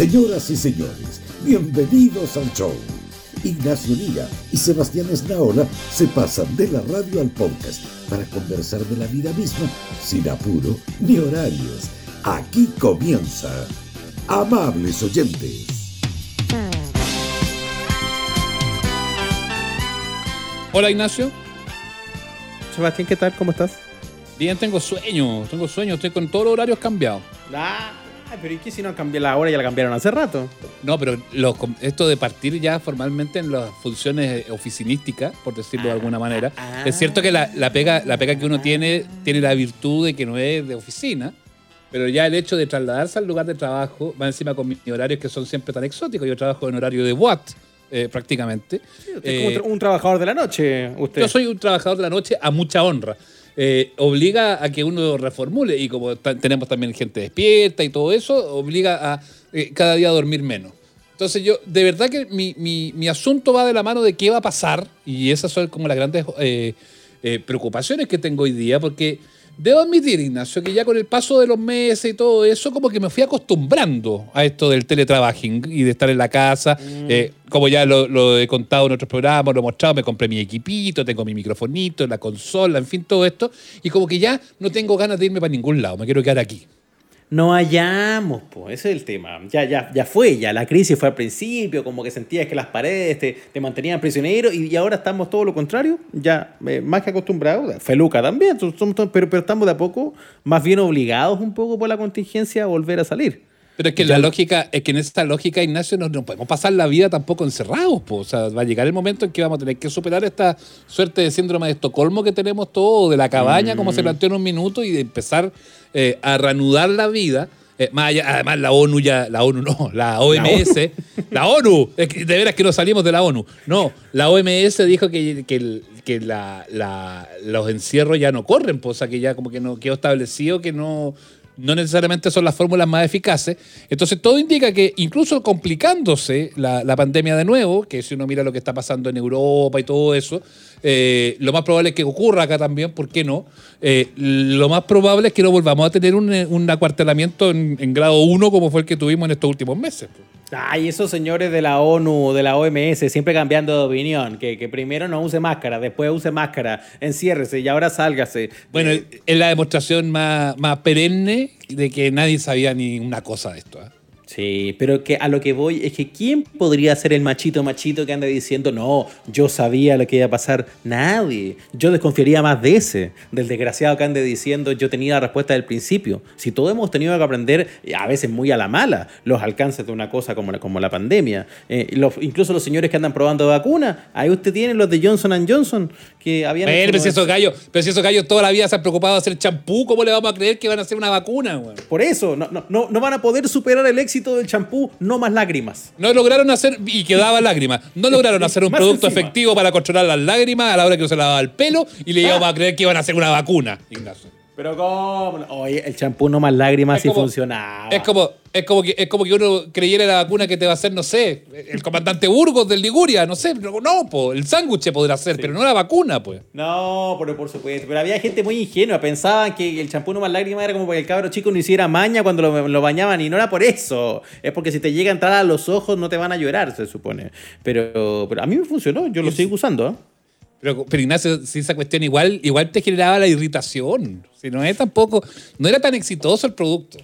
Señoras y señores, bienvenidos al show. Ignacio Liga y Sebastián Esnaola se pasan de la radio al podcast para conversar de la vida misma sin apuro ni horarios. Aquí comienza. Amables oyentes. Hola Ignacio. Sebastián, ¿qué tal? ¿Cómo estás? Bien, tengo sueño, tengo sueño, estoy con todos los horarios cambiados. Ah, pero ¿y qué si no cambió la hora? Ya la cambiaron hace rato. No, pero los- esto de partir ya formalmente en las funciones oficinísticas, por decirlo de alguna manera, ah. es cierto que la, la pega, la pega que uno tiene tiene la virtud de que no es de oficina, pero ya el hecho de trasladarse al lugar de trabajo, va encima con mis horarios que son siempre tan exóticos, yo trabajo en horario de Watt, eh, prácticamente. Usted Eh, es como un tra- un trabajador de la noche, usted. Yo soy un trabajador de la noche a mucha honra. Eh, obliga a que uno reformule y como tenemos también gente despierta y todo eso, obliga a eh, cada día dormir menos. Entonces yo, de verdad que mi, mi- asunto va de la mano de qué va a pasar y esas son como las grandes eh, preocupaciones que tengo hoy día porque debo admitir, Ignacio, que ya con el paso de los meses y todo eso, como que me fui acostumbrando a esto del teletrabajing y de estar en la casa. Eh, como ya lo, lo he contado en otros programas, lo he mostrado, me compré mi equipito, tengo mi microfonito, la consola, en fin, todo esto. Y como que ya no tengo ganas de irme para ningún lado, me quiero quedar aquí. No hallamos, pues, ese es el tema. Ya, ya, ya fue, ya la crisis fue al principio, como que sentías que las paredes te, te mantenían prisionero y, ahora estamos todo lo contrario, ya eh, más que acostumbrados. Feluca también, pero, pero estamos de a poco más bien obligados un poco por la contingencia a volver a salir. Pero es que la lógica, es que en esta lógica, Ignacio, no, no podemos pasar la vida tampoco encerrados. po. O sea, va a llegar el momento en que vamos a tener que superar esta suerte de síndrome de Estocolmo que tenemos todos, de la cabaña, como se planteó en un minuto, y de empezar eh, a reanudar la vida. Eh, más allá- además, la ONU ya, la ONU no, la OMS, la ONU, es que de veras que no salimos de la ONU. No, la OMS dijo que, que, el- que la- la- los encierros ya no corren, pues, o sea, que ya como que no quedó establecido que no, no necesariamente son las fórmulas más eficaces. Entonces todo indica que incluso complicándose la, la pandemia de nuevo, que si uno mira lo que está pasando en Europa y todo eso, eh, lo más probable es que ocurra acá también, ¿por qué no? Eh, lo más probable es que no volvamos a tener un, acuartelamiento en, en grado 1 como fue el que tuvimos en estos últimos meses. Ay, esos señores de la ONU, de la OMS, siempre cambiando de opinión, que, que primero no use máscara, después use máscara, enciérrese y ahora sálgase. Bueno, Eh, es la demostración más, más perenne de que nadie sabía ni una cosa de esto. ¿eh? Sí, pero que a lo que voy es que ¿quién podría ser el machito machito que anda diciendo, no, yo sabía lo que iba a pasar? Nadie. Yo desconfiaría más de ese, del desgraciado que ande diciendo, yo tenía la respuesta del principio. Si todos hemos tenido que aprender, eh, a veces muy a la mala, los alcances de una cosa como la, como la pandemia. Eh, los- incluso los señores que andan probando vacunas, ahí usted tiene los de Johnson Johnson, que habían... Hecho pero si esos gallos, pero si esos gallos toda la vida se han preocupado de hacer champú, ¿cómo le vamos a creer que van a hacer una vacuna, güey? Por eso, no, no, no, no van a poder superar el éxito del champú, no más lágrimas. No lograron hacer, y quedaba lágrimas, no lograron hacer un producto encima. efectivo para controlar las lágrimas a la hora que se lavaba el pelo y le íbamos a creer que iban a hacer una vacuna, Ignacio. Pero cómo, oye, el champú no más lágrimas Es sí funcionaba. Es como, es, como que, es como que uno creyera la vacuna que te va a hacer, no sé, el comandante Burgos del Liguria, no sé, no, po, el sándwich podrá ser, pero no la vacuna, pues. No, pero por supuesto. Pero había gente muy ingenua. Pensaban que el champú no más lágrimas era como para que el cabro chico no hiciera maña cuando lo, lo bañaban. Y no era por eso. Es porque si te llega a entrar a los ojos no te van a llorar, se supone. Pero, pero a mí me funcionó. Yo lo sigo usando. ¿eh? Pero, pero Ignacio, si esa cuestión igual, igual te generaba la irritación. Si no es tampoco, no era tan exitoso el producto.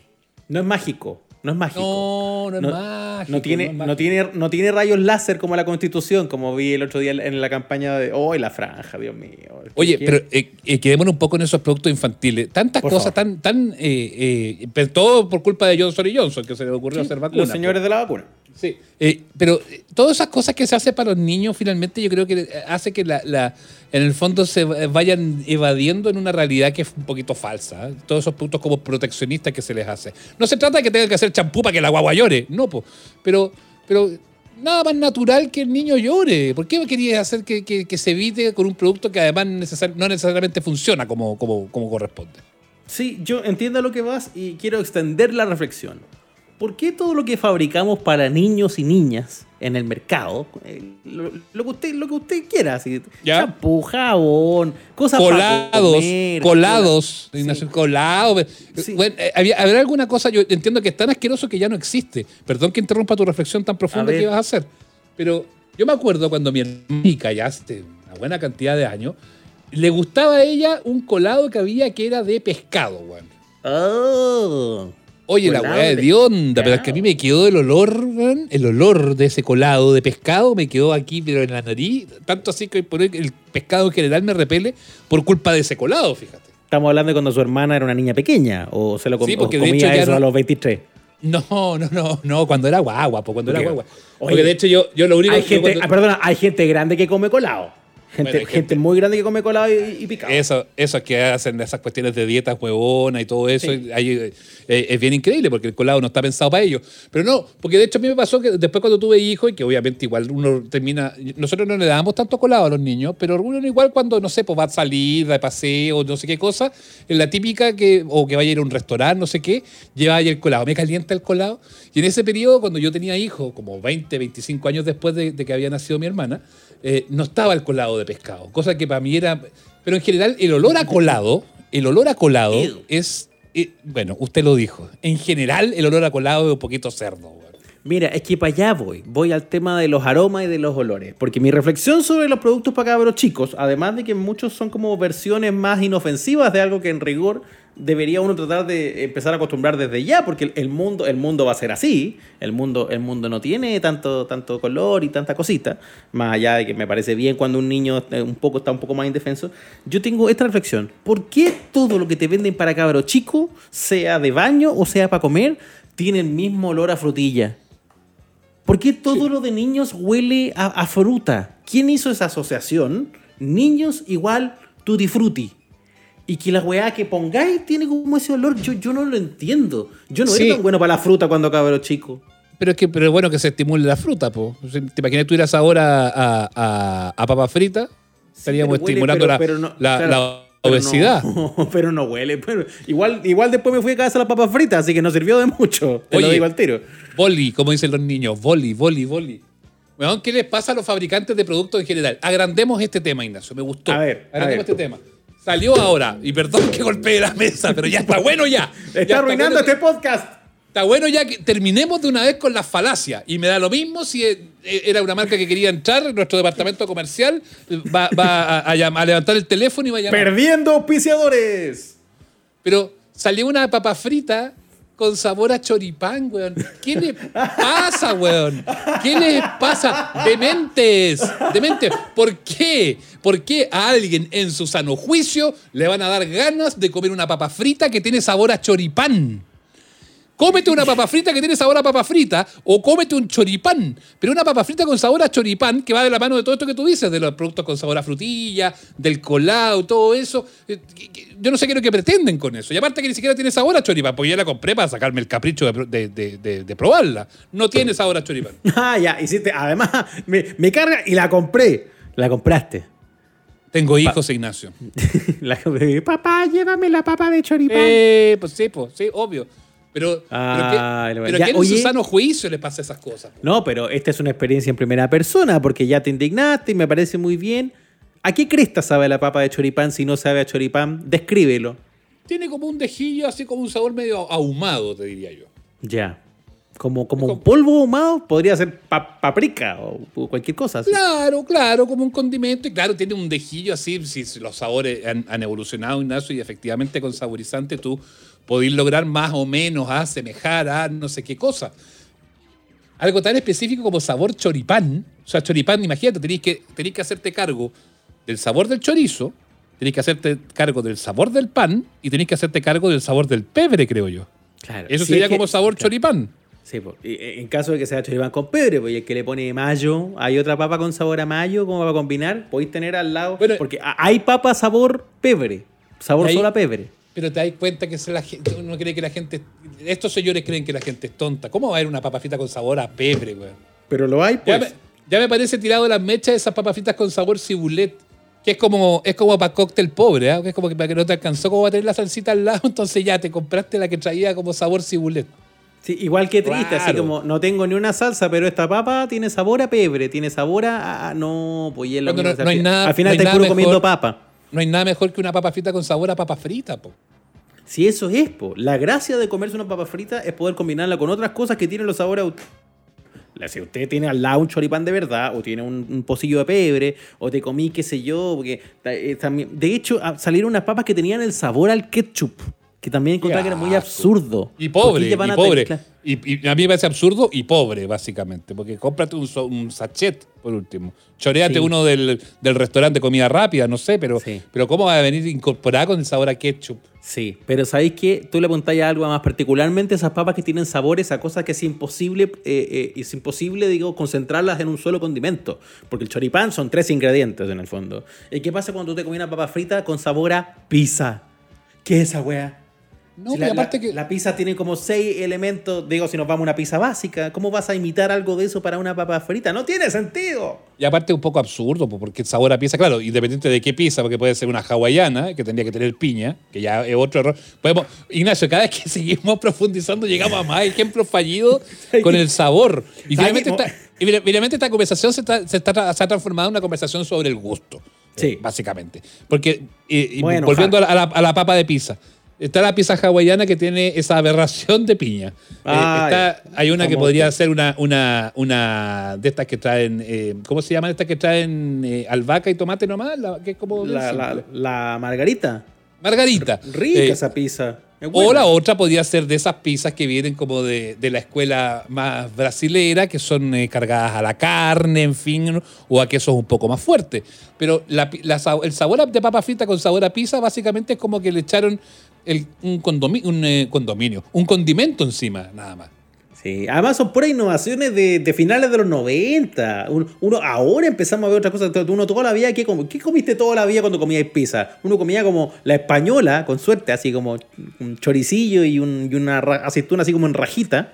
No es mágico. No es mágico. No, no es mágico, No tiene, no es no, mágico. tiene, no tiene rayos láser como la constitución, como vi el otro día en la campaña de. ¡Oh, la franja, Dios mío! Oye, ¿Qué- pero eh, eh, quedémonos un poco en esos productos infantiles. Tantas Por cosas favor. tan, tan, eh, eh, pero todo por culpa de Johnson y Johnson, que se le ocurrió hacer vacunas. Los señores de la vacuna. Sí. Eh, pero eh, todas esas cosas que se hacen para los niños, finalmente, yo creo que eh, hace que la, la- en el fondo se va- vayan evadiendo en una realidad que es un poquito falsa. Todos esos puntos como proteccionistas que se les hace. No se trata de que tengan que hacer champú para que la guagua llore, no, po. pero, pero nada más natural que el niño llore. ¿Por qué querías hacer que, que- se evite con un producto que además no necesariamente funciona como, como, como corresponde? Sí, yo entiendo lo que vas y quiero extender la reflexión. ¿Por qué todo lo que fabricamos para niños y niñas en el mercado, eh, lo, lo que usted lo que usted quiera, así, Ya. champú, jabón, cosas para Colados, comer, colados, Sí. Colados. Sí. Bueno, eh, había- ¿Habrá alguna cosa? Yo entiendo que es tan asqueroso que ya no existe. Perdón que interrumpa tu reflexión tan profunda que ibas a hacer. Pero yo me acuerdo cuando mi hermana, ya hace una buena cantidad de años, le gustaba a ella un colado que había que era de pescado, weón. Oh. Oye, la weá de de Dionda, pero es que a mí me quedó el olor, el olor de ese colado de pescado me quedó aquí, pero en la nariz. Tanto así que por hoy el pescado en general me repele por culpa de ese colado, fíjate. Estamos hablando de cuando su hermana era una niña pequeña o se lo com- Sí, porque de comía hecho ya eso no- a los 23. No, no, no, no, cuando era guagua, pues cuando era guagua. Oye, Porque de hecho yo, yo lo único Hay yo gente, cuando- ah, perdona, hay gente grande que come colado. Gente, Bueno, hay gente, gente- muy grande que come colado y, y picado. Eso, eso que hacen esas cuestiones de dietas huevona y todo eso, Sí. ahí, eh, eh, es bien increíble porque el colado no está pensado para ello. Pero no, porque de hecho a mí me pasó que después cuando tuve hijos, y que obviamente igual uno termina, nosotros no le damos tanto colado a los niños, pero uno igual cuando, no sé, pues va a salir de paseo, no sé qué cosa, en la típica que, o que vaya a ir a un restaurante, no sé qué, lleva ahí el colado, me calienta el colado. Y en ese periodo, cuando yo tenía hijos, como 20, 25 años después de, de que había nacido mi hermana, eh, no estaba el colado de pescado, cosa que para mí era... Pero en general el olor a colado, el olor a colado Ew. es... eh, bueno, usted lo dijo. En general el olor a colado es un poquito cerdo. Mira, es que para allá voy. Voy al tema de los aromas y de los olores. Porque mi reflexión sobre los productos para cabros chicos, además de que muchos son como versiones más inofensivas de algo que en rigor debería uno tratar de empezar a acostumbrar desde ya, porque el- mundo, el mundo va a ser así. El mundo, el mundo no tiene tanto, tanto color y tanta cosita. Más allá de que me parece bien cuando un niño un poco, está un poco más indefenso. Yo tengo esta reflexión. ¿Por qué todo lo que te venden para cabros chicos, sea de baño o sea para comer, tiene el mismo olor a frutilla? ¿Por qué todo lo de niños huele a, a fruta? ¿Quién hizo esa asociación? Niños igual tutti frutti. Y que la weá que pongáis tiene como ese olor, yo, yo no lo entiendo. Yo no Sí. era tan bueno para la fruta cuando cabro chico. Pero es que pero es bueno que se estimule la fruta, po. ¿Te imaginas que tuvieras ahora a, a, a papa frita? Estaríamos huele, estimulando pero- la, pero no- la- claro, la pero obesidad. no- pero no huele. pero igual, igual después me fui a casa las papas fritas, así que no sirvió de mucho. Te lo Oye, digo al tiro. Boli, como dicen los niños, boli, boli, boli. Weón, ¿qué les pasa a los fabricantes de productos en general? Agrandemos este tema, Ignacio, me gustó. A ver, a Agrandemos ver. este tema. Salió ahora, y perdón que golpee la mesa, pero ya está bueno ya. Ya Está arruinando bueno, este podcast. Está bueno ya que terminemos de una vez con las falacias. Y me da lo mismo si eh, era una marca que quería entrar, nuestro departamento comercial va, va a, a llam- a levantar el teléfono y va a llamar. Perdiendo auspiciadores. Pero salió una papa frita con sabor a choripán, weón. ¿Qué le pasa, weón? ¿Qué les pasa? Dementes, dementes. ¿Por qué? ¿Por qué a alguien en su sano juicio le van a dar ganas de comer una papa frita que tiene sabor a choripán? Cómete una papa frita que tiene sabor a papa frita o cómete un choripán. Pero una papa frita con sabor a choripán que va de la mano de todo esto que tú dices, de los productos con sabor a frutilla, del colado, todo eso. Eh, Yo no sé qué es lo que pretenden con eso. Y aparte que ni siquiera tiene sabor a choripán, porque yo la compré para sacarme el capricho de, pro- de- de- de- de probarla. No tiene sabor a choripán. Ah, ya, hiciste. Además, me carga y la compré. La compraste. Tengo hijos, Ignacio. La. Papá, llévame la papa de choripán. Eh, pues sí, pues sí, obvio. Pero, Ah, pero, lo- ¿qué, pero ya, ¿a quién en su sano juicio le pasa esas cosas? No, pero esta es una experiencia en primera persona porque ya te indignaste y me parece muy bien. ¿A qué cresta sabe la papa de choripán si no sabe a choripán? Descríbelo. Tiene como un dejillo, así como un sabor medio ahumado, te diría yo. Ya. Como, como un polvo ahumado, podría ser pa- paprika o, o cualquier cosa. así. Claro, claro, como un condimento. Y claro, tiene un dejillo así, si los sabores han, han evolucionado, Ignacio, y efectivamente con saborizante tú podés lograr más o menos asemejar a no sé qué cosa. Algo tan específico como sabor choripán. O sea, choripán, imagínate, tenéis que, tenéis que hacerte cargo del sabor del chorizo, tenéis que hacerte cargo del sabor del pan y tenéis que hacerte cargo del sabor del pebre, creo yo. Claro. Eso sería es que- como sabor claro. choripán. Sí, eh, en caso de que sea choripán con pebre, pues y el que le pone mayo, hay otra papa con sabor a mayo, ¿cómo va a combinar? Podéis tener al lado. Bueno. porque hay papa sabor pebre, sabor solo a pebre. Pero te das cuenta que la gente, uno cree que la gente. Estos señores creen que la gente es tonta. ¿Cómo va a haber una papa frita con sabor a pebre, güey? Pero lo hay, Ya, pues. me, ya me parece tirado de las mechas esas papas fritas con sabor cibulet. Que es como, es como para cóctel pobre, ¿ah? Que es como que para que no te alcanzó como va a tener la salsita al lado, entonces ya te compraste la que traía como sabor cibulet. Sí, igual que triste, así como no tengo ni una salsa, pero esta papa tiene sabor a pebre, tiene sabor a. a- no, pues y es lo no- no hay al- nada- Al final no nada puro mejor. comiendo papa. No hay nada mejor que una papa frita con sabor a papa frita, po. Si eso es, po. La gracia de comerse una papa frita es poder combinarla con otras cosas que tienen los sabores aut- La- Si usted tiene al lado un choripán de verdad, o tiene un, un pocillo de pebre, o te comí, qué sé yo, porque eh, también. De hecho, salieron unas papas que tenían el sabor al ketchup, que también encontraba que era muy absurdo. Y ¿Por qué pobre, y pobre. Y, y a mí me parece absurdo y pobre, básicamente. Porque cómprate un, sachet, por último. Choreate Sí. uno del, del restaurante de comida rápida, no sé, pero, Sí. pero ¿cómo va a venir incorporada con el sabor a ketchup? Sí, pero ¿sabéis qué? Tú le apuntáis a algo más, particularmente esas papas que tienen sabores a cosas que es imposible, eh, eh, es imposible, digo, concentrarlas en un solo condimento. Porque el choripán son tres ingredientes en el fondo. ¿Y qué pasa cuando tú te comes una papa frita con sabor a pizza? ¿Qué es esa wea? No, Si pero la, aparte la- que. la pizza tiene como seis elementos, digo, si nos vamos a una pizza básica, ¿cómo vas a imitar algo de eso para una papa frita? ¡No tiene sentido! Y aparte un poco absurdo, po, porque el sabor a pizza, claro, independiente de qué pizza, porque puede ser una hawaiana, que tendría que tener piña, que ya es otro error. Podemos, Ignacio, cada vez que seguimos profundizando llegamos a más ejemplos fallidos con el sabor. Y ¿Sabes finalmente esta, y mira- finalmente esta conversación se, está, se, está se ha transformado en una conversación sobre el gusto. Sí. eh, básicamente. Porque, eh, y volviendo la- a la papa de pizza. Está la pizza hawaiana que tiene esa aberración de piña. Eh, Ay, está- hay una que podría ser una, una, una de estas que traen, eh, ¿cómo se llaman estas que traen eh, albahaca y tomate nomás? La, que es como La, la- margarita. Margarita. Rica Eh, esa pizza. Es o la otra podría ser de esas pizzas que vienen como de, de la escuela más brasilera, que son eh, cargadas a la carne, en fin, o a quesos un poco más fuertes. Pero la la el sabor de papa frita con sabor a pizza básicamente es como que le echaron el- un, condomi- un eh, condominio, un condimento encima, nada más. Sí, además son puras innovaciones de, de finales de los 90. Uno, uno- ahora empezamos a ver otras cosas. Uno toda la vida, ¿qué, com- qué comiste toda la vida cuando comías pizza? Uno comía como la española, con suerte, así como un choricillo y, un- y una aceituna así como en rajita.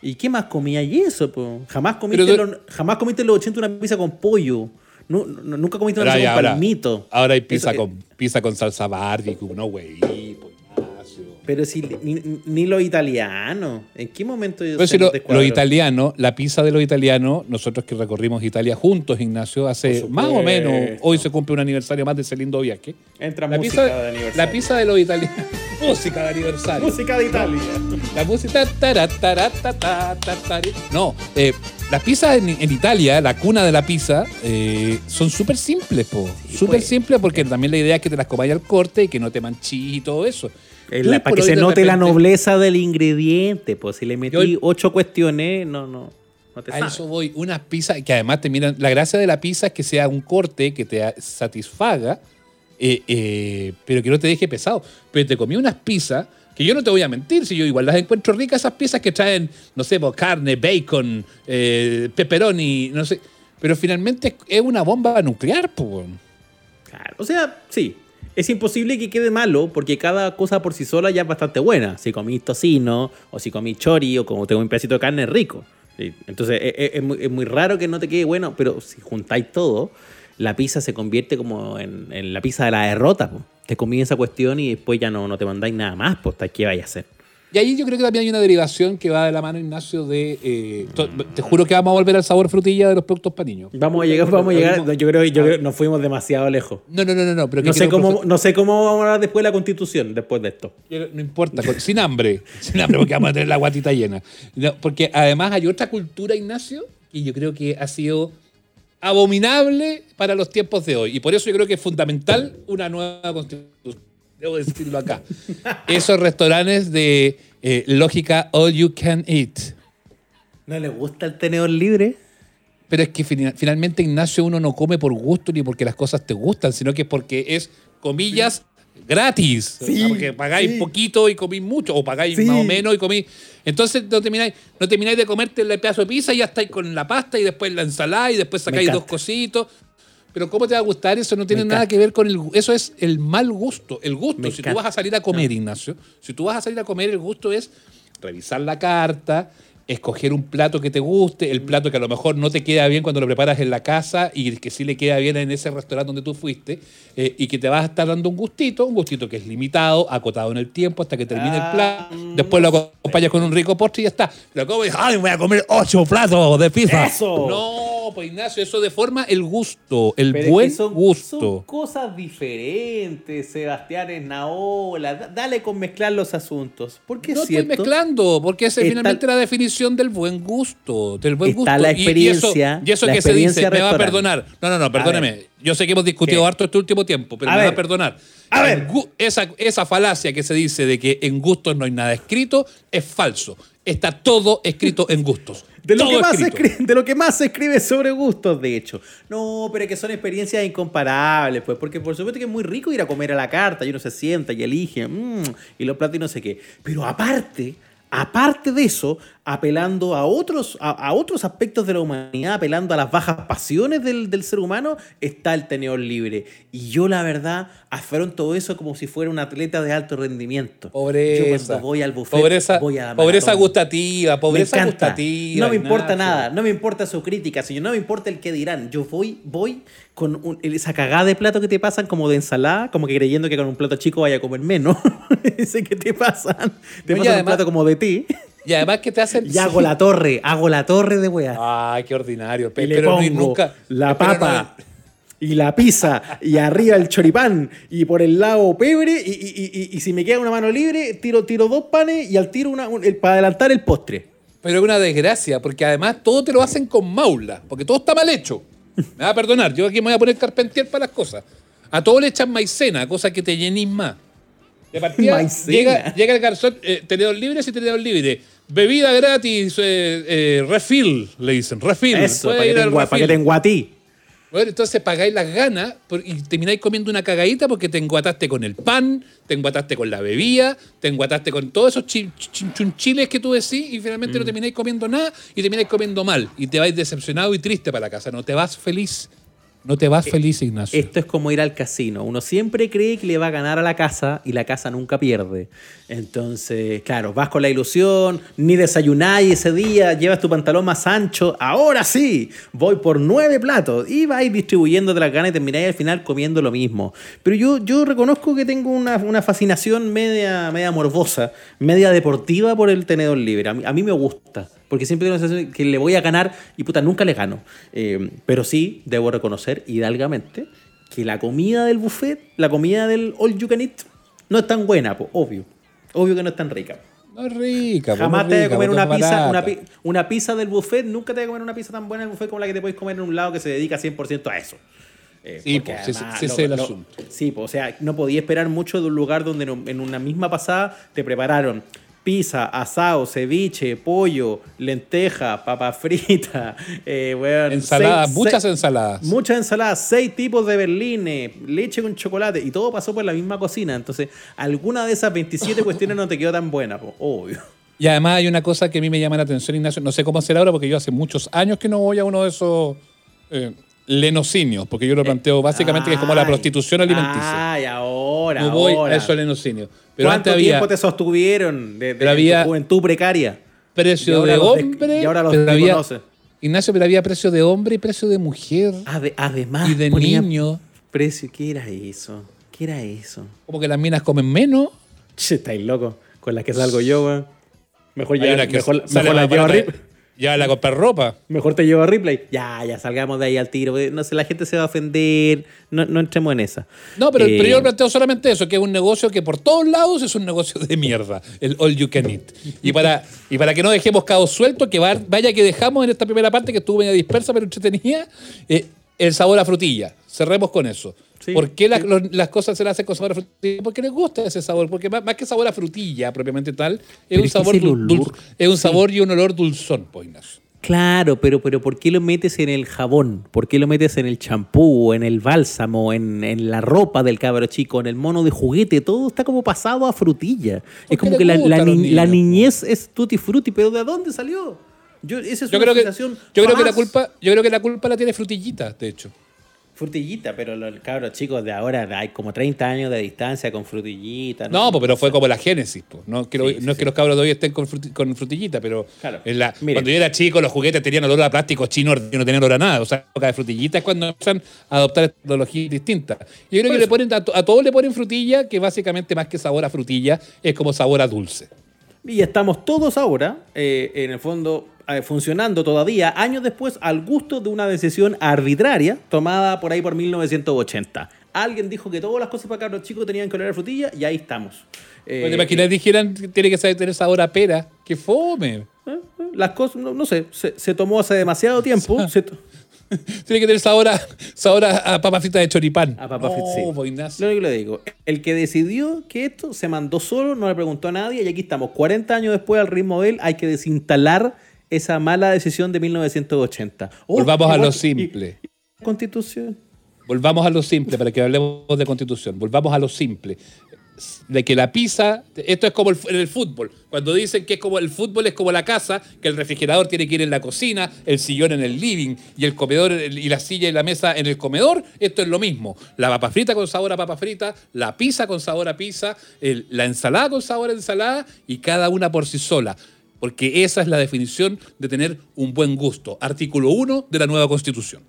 ¿Y qué más comía y eso? po? Jamás comiste, Pero los, jamás comiste en los 80 una pizza con pollo. Nu- nu- nunca comiste una pizza con ahora- palmito. ahora hay pizza, Eso- con, pizza con salsa barbecue, no güey. Pero si ni, ni los italianos. ¿En qué momento ellos Pero se si lo, nos lo descuadró? italiano, la pizza de los italianos, nosotros que recorrimos Italia juntos, Ignacio, hace más o menos, hoy se cumple un aniversario más de ese lindo viaje. Entra La música pizza, de aniversario. la pizza de los italianos. música de aniversario. Música de Italia. La música. No, eh, las pizzas en, en Italia, la cuna de la pizza, eh, son súper simples, po. súper pues. simples porque también la idea es que te las comáis al corte y que no te manchís y todo eso. La- por para que se note la nobleza del ingrediente, pues si le metí ocho cuestiones, no, no, no te A sabes. eso voy. Unas pizzas que además te miran. La gracia de la pizza es que sea un corte que te satisfaga, eh, eh, pero que no te deje pesado. Pero te comí unas pizzas que yo no te voy a mentir, si yo igual las encuentro ricas, esas pizzas que traen, no sé, pues, carne, bacon, eh, pepperoni, no sé. Pero finalmente es- una bomba nuclear, pues. Claro, O sea, sí. Es imposible que quede malo porque cada cosa por sí sola ya es bastante buena. Si comí tocino, o si comí chori, o como tengo un pedacito de carne, rico. Entonces es, es- es muy, es muy raro que no te quede bueno, pero si juntáis todo, la pizza se convierte como en, en la pizza de la derrota. po. Te comí esa cuestión y después ya no, no te mandáis nada más, pues, ¿qué vaya a hacer? Y ahí yo creo que también hay una derivación que va de la mano, Ignacio, de. eh, te juro que vamos a volver al sabor frutilla de los productos para niños. Vamos a llegar, vamos a llegar. Yo creo, yo creo que nos fuimos demasiado lejos. No, no, no, no, no. Pero que No sé, cómo, no sé cómo vamos a hablar después de la constitución, después de esto. No importa, sin hambre, sin hambre porque vamos a tener la guatita llena. No, porque además hay otra cultura, Ignacio, que yo creo que ha sido abominable para los tiempos de hoy. Y por eso yo creo que es fundamental una nueva constitución. Debo decirlo acá. Esos restaurantes de eh, lógica all you can eat. ¿No le gusta el tenedor libre? Pero es que fina- finalmente, Ignacio, uno no come por gusto ni porque las cosas te gustan, sino que es porque es, comillas, gratis. Sí, porque pagáis sí. poquito y comís mucho, o pagáis Sí. más o menos y comís. Entonces no termináis, no termináis de comerte el pedazo de pizza y ya estáis con la pasta y después la ensalada y después sacáis dos cositos. Pero ¿cómo te va a gustar? Eso no tiene Me nada encanta. que ver con el Eso es el mal gusto. El gusto, Me si tú vas a salir a comer, Ignacio, si tú vas a salir a comer, el gusto es revisar la carta, escoger un plato que te guste, el plato que a lo mejor no te queda bien cuando lo preparas en la casa y que sí le queda bien en ese restaurante donde tú fuiste, eh, y que te vas a estar dando un gustito, un gustito que es limitado, acotado en el tiempo hasta que termine el plato, después lo acompañas con un rico postre y ya está. Lo dices, ¡ay, voy a comer ocho platos de pizza! ¡Eso! No, pues Ignacio, eso deforma el gusto, el Pero es buen que son, gusto. son cosas diferentes, Sebastián Esnaola. Da- Dale con mezclar los asuntos. Porque No es estoy cierto. mezclando, porque esa es finalmente la definición del buen gusto. Del buen Está gusto. la experiencia, Y, eso, y eso la que se dice, me va a perdonar. No, no, no, perdóneme. ver. Yo sé que hemos discutido ¿Qué? harto este último tiempo, pero A me va ver. a perdonar. A ver. Esa, esa falacia que se dice de que en gustos no hay nada escrito es falso. Está todo escrito en gustos. De lo, que más se escribe, de lo que más se escribe sobre gustos, de hecho. No, pero es que son experiencias incomparables, pues, porque por supuesto que es muy rico ir a comer a la carta y uno se sienta y elige, mm, y los platos y no sé qué. Pero aparte, aparte de eso, apelando a otros, a, a otros aspectos de la humanidad, apelando a las bajas pasiones del, del ser humano, está el tenedor libre. Y yo, la verdad, afronto eso como si fuera un atleta de alto rendimiento. Yo Pobreza. cuando voy al buffet, pobreza, voy a pobreza gustativa, pobreza gustativa. No me importa Ignacio. nada, no me importa su crítica, señor, no me importa el que dirán. Yo voy, voy con un- esa cagada de plato que te pasan como de ensalada, como que creyendo que con un plato chico vaya a comer menos. Ese que te pasan. Te No, pasan un además- plato como de ti. Y además que te hacen. Y hago la torre, hago la torre de weá. Ay, qué ordinario. Pe- y le pero pongo no- nunca. la no- papa. Y la pizza, y arriba el choripán, y por el lado pebre, y, y- y- y- si me queda una mano libre, tiro, tiro dos panes y al tiro una, un- el- para adelantar el postre. Pero es una desgracia, porque además todo te lo hacen con maula, porque todo está mal hecho. Me va a perdonar, yo aquí me voy a poner carpentier para las cosas. A todo le echan maicena, cosa que te llenís más. De partida, llega, llega el garzón, eh, tenedor libre, sí, tenedor libre. Bebida gratis, eh, eh, refill, le dicen, refill. Eso, para que, ir te al engua- para que te enguatí. Bueno, entonces pagáis las ganas y termináis comiendo una cagadita porque te enguataste con el pan, te enguataste con la bebida, te enguataste con todos esos chi- chunchiles que tú decís y finalmente no Mm. termináis comiendo nada y termináis comiendo mal y te vais decepcionado y triste para la casa. No te vas feliz. No te Eh, vas feliz, Ignacio. Esto es como ir al casino. Uno siempre cree que le va a ganar a la casa y la casa nunca pierde. Entonces, claro, vas con la ilusión, ni desayunáis ese día, llevas tu pantalón más ancho. Ahora sí, voy por nueve platos y vais distribuyendo de las ganas y termináis al final comiendo lo mismo. Pero yo, yo reconozco que tengo una, una fascinación media, media morbosa, media deportiva por el tenedor libre. A mí, a mí me gusta. Porque siempre tengo la sensación que le voy a ganar y puta, nunca le gano. Eh, pero sí, debo reconocer hidalgamente que la comida del buffet, la comida del all you can eat, no es tan buena, po, obvio. Obvio que no es tan rica. no es rica. pues, Jamás no te vas a comer una pizza, una, pizza del buffet, nunca te vas a comer una pizza tan buena del buffet como la que te puedes comer en un lado que se dedica 100% a eso. Eh, Sí, sí, además lo- es el lo- asunto. Sí, po, o sea, no podía esperar mucho de un lugar donde en una misma pasada te prepararon pizza, asado, ceviche, pollo, lenteja, papa frita, eh, weón, Ensaladas, muchas seis- ensaladas. Muchas ensaladas, seis tipos de berlines, leche con chocolate y todo pasó por la misma cocina. Entonces, alguna de esas 27 cuestiones no te quedó tan buena, po, obvio. Y además hay una cosa que a mí me llama la atención, Ignacio. No sé cómo hacer ahora porque yo hace muchos años que no voy a uno de esos eh, lenocinios, porque yo lo planteo básicamente que es como la prostitución alimenticia. Ay, ahora, no voy ahora. a esos lenocinios. Pero ¿Cuánto antes había tiempo te sostuvieron de, de Pero había- tu juventud precaria? Precio ahora de hombre. y ahora los desconoces. Ignacio, pero había precio de hombre y precio de mujer Ade- además, y de niño. Precio, ¿qué era eso? ¿Qué era eso? Como que las minas comen menos. Che, estáis loco. Con las que salgo yo, weón. Mejor, que mejor, mejor la más llevo a barata. Rip- Ya la comprar ropa. mejor te llevo a Ripley. Ya, ya, salgamos de ahí al tiro. No sé, la gente se va a ofender. No, no entremos en esa. No, pero, Eh, pero yo planteo solamente eso, que es un negocio que por todos lados es un negocio de mierda, el all you can eat. Y para, y para que no dejemos cabos sueltos, que va- vaya que dejamos en esta primera parte que estuvo media dispersa pero entretenida, eh, el sabor a frutilla. Cerremos con eso. Sí, ¿Por qué las, sí. los- las cosas se las hacen con sabor a frutilla? Porque les gusta ese sabor, porque más, más que sabor a frutilla propiamente tal, es Pero un sabor es el dul- dul- olor. es un Sí. sabor y un olor dulzón, pues, Ignacio. Claro, pero, pero ¿por qué lo metes en el jabón? ¿Por qué lo metes en el champú, en el bálsamo, en, en la ropa del cabro chico, en el mono de juguete? Todo está como pasado a frutilla. Es como que la, ni- niñez es tutti frutti, pero ¿de dónde salió? Yo, esa es Yo una creo, que, sensación yo, creo que la culpa, yo creo que la culpa la tiene frutillita, de hecho. Frutillita, pero los cabros chicos de ahora hay como 30 años de distancia con frutillita. No, pues, pero fue como la génesis. Pues. No, que lo- Sí, no sí, es que los cabros de hoy estén con, fruti- con frutillita, pero Claro. en la- cuando yo era chico los juguetes tenían olor a plástico chino y no tenían olor a nada. O sea, la época de frutillita es cuando empiezan a adoptar tecnologías distintas. Yo creo Por que le ponen, a, a todos le ponen frutilla, que básicamente más que sabor a frutilla es como sabor a dulce. Y estamos todos ahora, eh, en el fondo, eh, funcionando todavía, años después, al gusto de una decisión arbitraria tomada por ahí por 1980. Alguien dijo que todas las cosas para cabros chicos tenían que oler a frutilla y ahí estamos. Eh, ¿Te imaginas dijeran que tiene que tener sabor a pera? ¡Qué fome! eh, las cosas, no, no sé, se, se tomó hace demasiado tiempo. se Tiene que tener sabor a, sabor a, a papa frita de choripán. A papa no, sí. Lo único que le digo, el que decidió que esto se mandó solo, no le preguntó a nadie y aquí estamos, 40 años después al ritmo de él, hay que desinstalar esa mala decisión de 1980. Oh, Volvamos a igual- lo simple. y- Constitución. Volvamos a lo simple para que hablemos de constitución. Volvamos a lo simple. De que la pizza, esto es como el, en el fútbol. Cuando dicen que es como el fútbol es como la casa, que el refrigerador tiene que ir en la cocina, el sillón en el living y el comedor y la silla y la mesa en el comedor, esto es lo mismo. La papa frita con sabor a papa frita, la pizza con sabor a pizza, el- la ensalada con sabor a ensalada y cada una por sí sola. Porque esa es la definición de tener un buen gusto. Artículo 1 de la nueva constitución.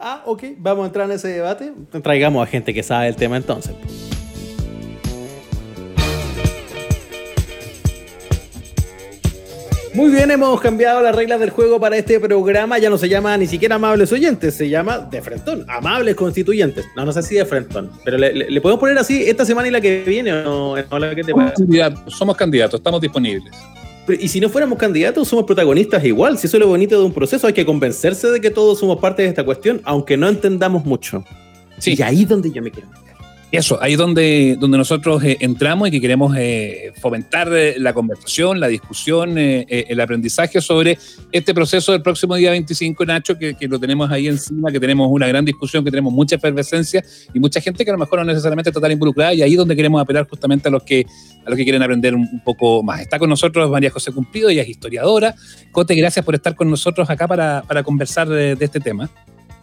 Ah, ok, vamos a entrar en ese debate. Traigamos a gente que sabe el tema entonces. Muy bien, hemos cambiado las reglas del juego para este programa. Ya no se llama ni siquiera Amables Oyentes, se llama De Frentón, Amables Constituyentes. No, no sé si De Frentón, pero le, le- le podemos poner así esta semana y la que viene o no, Hola, ¿qué te Somos candidatos, somos candidatos, estamos disponibles. Y si no fuéramos candidatos, somos protagonistas igual. Si eso es lo bonito de un proceso, hay que convencerse de que todos somos parte de esta cuestión, aunque no entendamos mucho. Sí, Y ahí es donde yo me quiero meter. Eso, ahí es donde, donde nosotros eh, entramos y que queremos eh, fomentar eh, la conversación, la discusión, el aprendizaje sobre este proceso del próximo día 25, Nacho, que, que lo tenemos ahí encima, que tenemos una gran discusión, que tenemos mucha efervescencia y mucha gente que a lo mejor no necesariamente está tan involucrada y ahí es donde queremos apelar justamente a los que, a los que quieren aprender un, poco más. Está con nosotros María José Cumplido, ella es historiadora. Cote, gracias por estar con nosotros acá para, para conversar de este tema.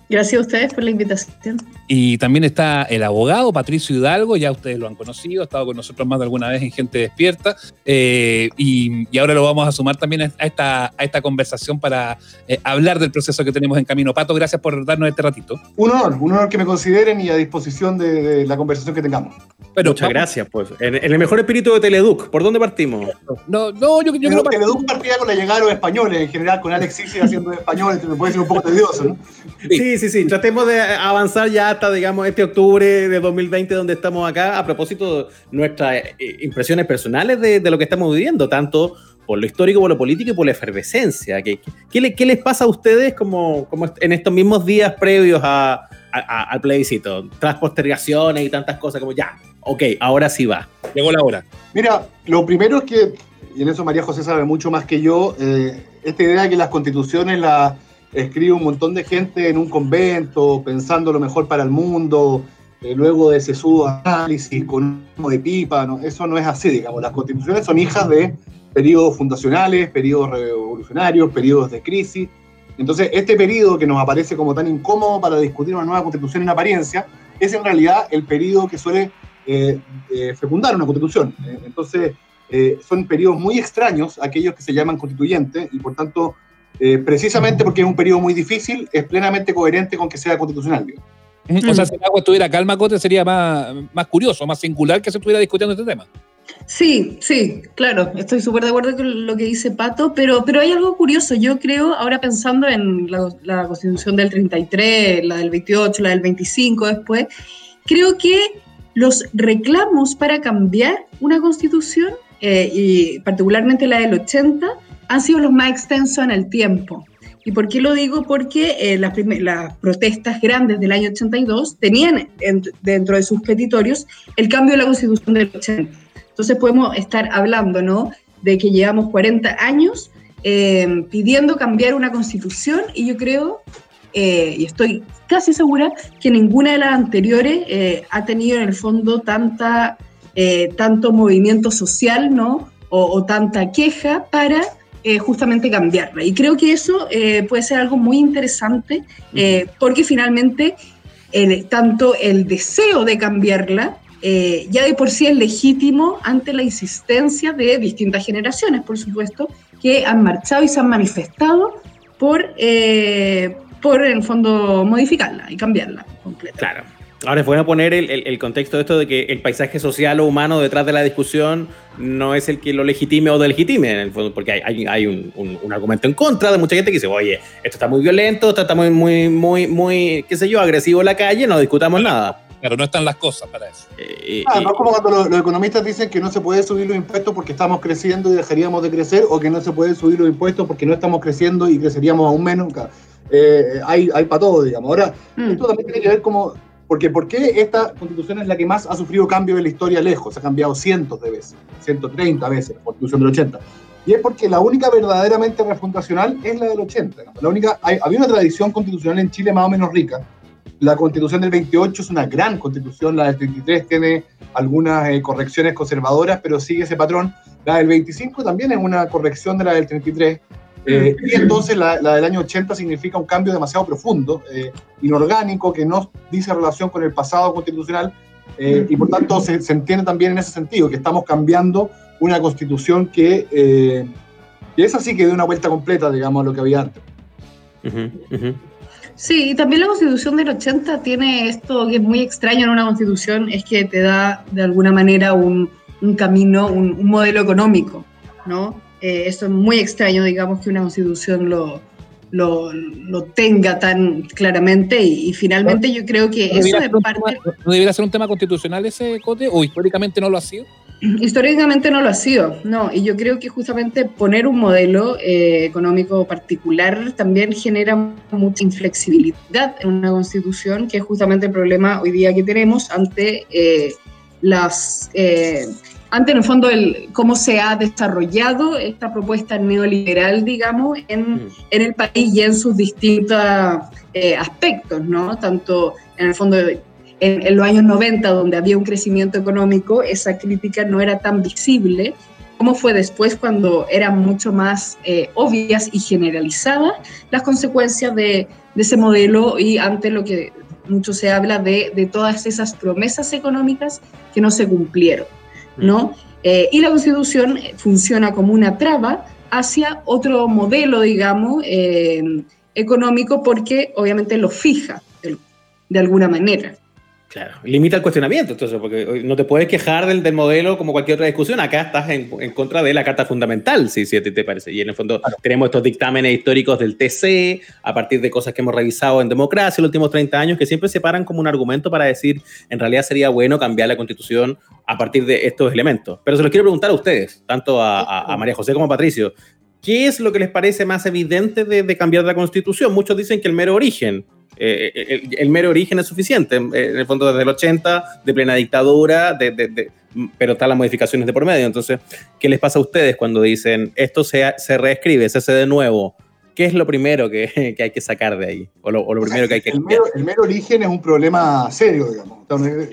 Gracias a ustedes por la invitación. Y también está el abogado Patricio Hidalgo, ya ustedes lo han conocido, ha estado con nosotros más de alguna vez en Gente Despierta, eh, y, y ahora lo vamos a sumar también a esta, a esta conversación para eh, hablar del proceso que tenemos en camino. Pato, gracias por darnos este ratito. Un honor, un honor que me consideren y a disposición de, de la conversación que tengamos. Bueno, Muchas vamos- gracias, pues. En, en el mejor espíritu de Teleduc, ¿por dónde partimos? No, no, yo, creo que Leduc partía con la llegada de los españoles, en general, con Alex Sisi haciendo español, que me puede ser un poco tedioso, ¿no? Sí, sí, sí. Tratemos de avanzar ya hasta, digamos, este octubre de 2020 donde estamos acá, a propósito de nuestras eh, impresiones personales de, de lo que estamos viviendo, tanto por lo histórico, por lo político y por la efervescencia. ¿Qué, qué, le- qué les pasa a ustedes como, como en estos mismos días previos a- a- a- al plebiscito? Tras postergaciones y tantas cosas como ya, ok, ahora sí va. llegó la hora. Mira, lo primero es que, y en eso María José sabe mucho más que yo, eh, esta idea de que las constituciones las escribe un montón de gente en un convento, pensando lo mejor para el mundo, eh, luego de sesudo análisis con un de pipa, ¿no? eso no es así, digamos. Las constituciones son hijas de periodos fundacionales, periodos revolucionarios, periodos de crisis. Entonces, este periodo que nos aparece como tan incómodo para discutir una nueva constitución en apariencia, es en realidad el periodo que suele eh, eh, fecundar una constitución. Eh, entonces, eh, son periodos muy extraños aquellos que se llaman constituyentes y por tanto, eh, precisamente porque es un periodo muy difícil, es plenamente coherente con que sea constitucional. digamos. O sea, si el agua estuviera calma, Cote, sería más, más curioso, más singular que se estuviera discutiendo este tema. Sí, sí, claro, estoy súper de acuerdo con lo que dice Pato, pero, pero hay algo curioso. Yo creo, ahora pensando en la, la constitución del 33, la del 28, la del 25 después, creo que los reclamos para cambiar una constitución, eh, y particularmente la del 80, han sido los más extensos en el tiempo. ¿Y por qué lo digo? Porque eh, las, las protestas grandes del año 82 tenían en- dentro de sus petitorios el cambio de la constitución del 80. Entonces podemos estar hablando, ¿no? De que llevamos 40 años eh, pidiendo cambiar una constitución y yo creo, eh, y estoy casi segura, que ninguna de las anteriores eh, ha tenido en el fondo tanta, eh, tanto movimiento social, ¿no? O, o tanta queja para eh, justamente cambiarla. Y creo que eso eh, puede ser algo muy interesante eh, porque finalmente tanto el deseo de cambiarla, eh, ya de por sí es legítimo ante la insistencia de distintas generaciones, por supuesto, que han marchado y se han manifestado por, eh, por en el fondo, modificarla y cambiarla completa. Claro. Ahora es bueno poner el, contexto de esto de que el paisaje social o humano detrás de la discusión no es el que lo legitime o delegitime, en el fondo, porque hay, hay, un, argumento en contra de mucha gente que dice, oye, esto está muy violento, esto está muy, muy, muy, muy, qué sé yo, agresivo en la calle, no discutamos nada. Pero no están las cosas para eso. Eh, ah, no es como cuando los, economistas dicen que no se puede subir los impuestos porque estamos creciendo y dejaríamos de crecer, o que no se puede subir los impuestos porque no estamos creciendo y creceríamos aún menos. Eh, hay, hay para todo, digamos. Ahora, mm. esto también tiene que ver como porque ¿por qué esta constitución es la que más ha sufrido cambio en la historia lejos? Ha cambiado cientos de veces, 130 veces la constitución del 80. Y es porque la única verdaderamente refundacional es la del 80. La única, había una tradición constitucional en Chile más o menos rica. La constitución del 28 es una gran constitución, la del 33 tiene algunas eh, correcciones conservadoras, pero sigue ese patrón. La del 25 también es una corrección de la del 33 eh, y entonces la, del año 80 significa un cambio demasiado profundo, eh, inorgánico, que no dice relación con el pasado constitucional, eh, y por tanto se, entiende también en ese sentido, que estamos cambiando una constitución que, que es así que de una vuelta completa, digamos, a lo que había antes. Sí, y también la constitución del 80 tiene esto que es muy extraño en una constitución, es que te da de alguna manera un, un camino, un, un modelo económico, ¿no? Eh, esto es muy extraño, digamos, que una constitución lo, lo, lo tenga tan claramente y, finalmente yo creo que eso es parte... ¿No debería ser un tema constitucional ese cote o históricamente no lo ha sido? Históricamente no lo ha sido, no, y yo creo que justamente poner un modelo eh, económico particular también genera mucha inflexibilidad en una constitución, que es justamente el problema hoy día que tenemos ante eh, las ante en el fondo el, cómo se ha desarrollado esta propuesta neoliberal, digamos, en, mm. en el país y en sus distintos eh, aspectos, ¿no? Tanto en el fondo en, en, los años 90, donde había un crecimiento económico, esa crítica no era tan visible como fue después cuando eran mucho más eh, obvias y generalizadas las consecuencias de, de, ese modelo y ante lo que mucho se habla de, de todas esas promesas económicas que no se cumplieron. ¿No? Eh, y la Constitución funciona como una traba hacia otro modelo, digamos, eh, económico porque obviamente lo fija de alguna manera. Claro, limita el cuestionamiento, entonces, porque no te puedes quejar del, del modelo como cualquier otra discusión. Acá estás en, en, contra de la Carta Fundamental, si, si a ti te parece. Y en el fondo tenemos estos dictámenes históricos del TC, a partir de cosas que hemos revisado en democracia en los últimos 30 años, que siempre se paran como un argumento para decir, en realidad sería bueno cambiar la constitución a partir de estos elementos. Pero se los quiero preguntar a ustedes, tanto a, a, María José como a Patricio. ¿Qué es lo que les parece más evidente de, de cambiar la constitución? Muchos dicen que el mero origen, eh, el, mero origen es suficiente. En el fondo, desde el 80, de plena dictadura, de, pero están las modificaciones de por medio. Entonces, ¿qué les pasa a ustedes cuando dicen esto se, se reescribe, se hace de nuevo? ¿Qué es lo primero que, que hay que sacar de ahí? O lo, primero que hay que el mero, el mero, origen es un problema serio, digamos.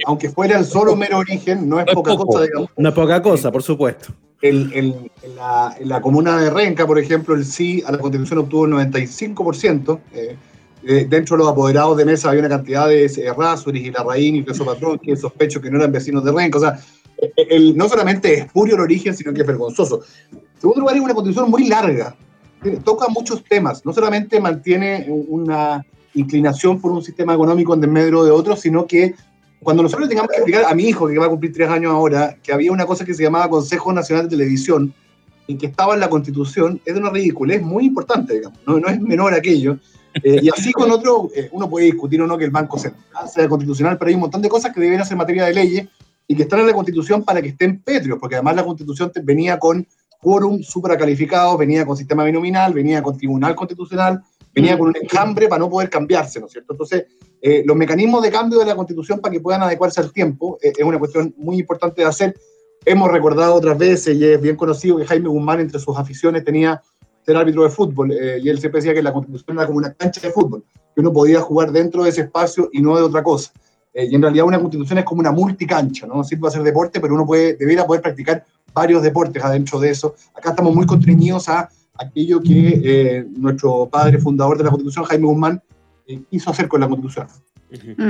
Aunque fuera el solo mero origen, no es poca cosa, digamos. No es poca cosa, por supuesto. El, el, en, la, en, la, comuna de Renca, por ejemplo, el sí a la constitución obtuvo el 95%. Eh, eh, dentro de los apoderados de mesa había una cantidad de eh, Rasuris y Larraín y Peso Patrón, que sospecho que no eran vecinos de Renca. O sea, eh, el, no solamente es espurio el origen, sino que es vergonzoso. En segundo lugar, es una constitución muy larga. Toca muchos temas. No solamente mantiene una inclinación por un sistema económico en desmedro de otros, sino que cuando nosotros tengamos que explicar a mi hijo, que va a cumplir tres años ahora, que había una cosa que se llamaba Consejo Nacional de Televisión y que estaba en la Constitución, es de una ridiculez muy importante, digamos. No, no es menor aquello. Eh, y así con otro, eh, uno puede discutir o no que el Banco sea constitucional, pero hay un montón de cosas que deben ser materia de leyes y que están en la Constitución para que estén petrios, porque además la Constitución venía con quórum calificado, venía con sistema binominal, venía con tribunal constitucional, venía con un enjambre para no poder cambiarse, ¿no es cierto? Entonces, eh, los mecanismos de cambio de la Constitución para que puedan adecuarse al tiempo es una cuestión muy importante de hacer. Hemos recordado otras veces, y es bien conocido que Jaime Guzmán, entre sus aficiones, tenía ser árbitro de fútbol, eh, y él siempre decía que la constitución era como una cancha de fútbol, que uno podía jugar dentro de ese espacio y no de otra cosa. Eh, y en realidad una constitución es como una multicancha, ¿no? Sirve para hacer deporte, pero uno puede, debería poder practicar varios deportes adentro de eso. Acá estamos muy constreñidos a aquello que eh, nuestro padre fundador de la constitución, Jaime Guzmán, quiso hacer con la constitución.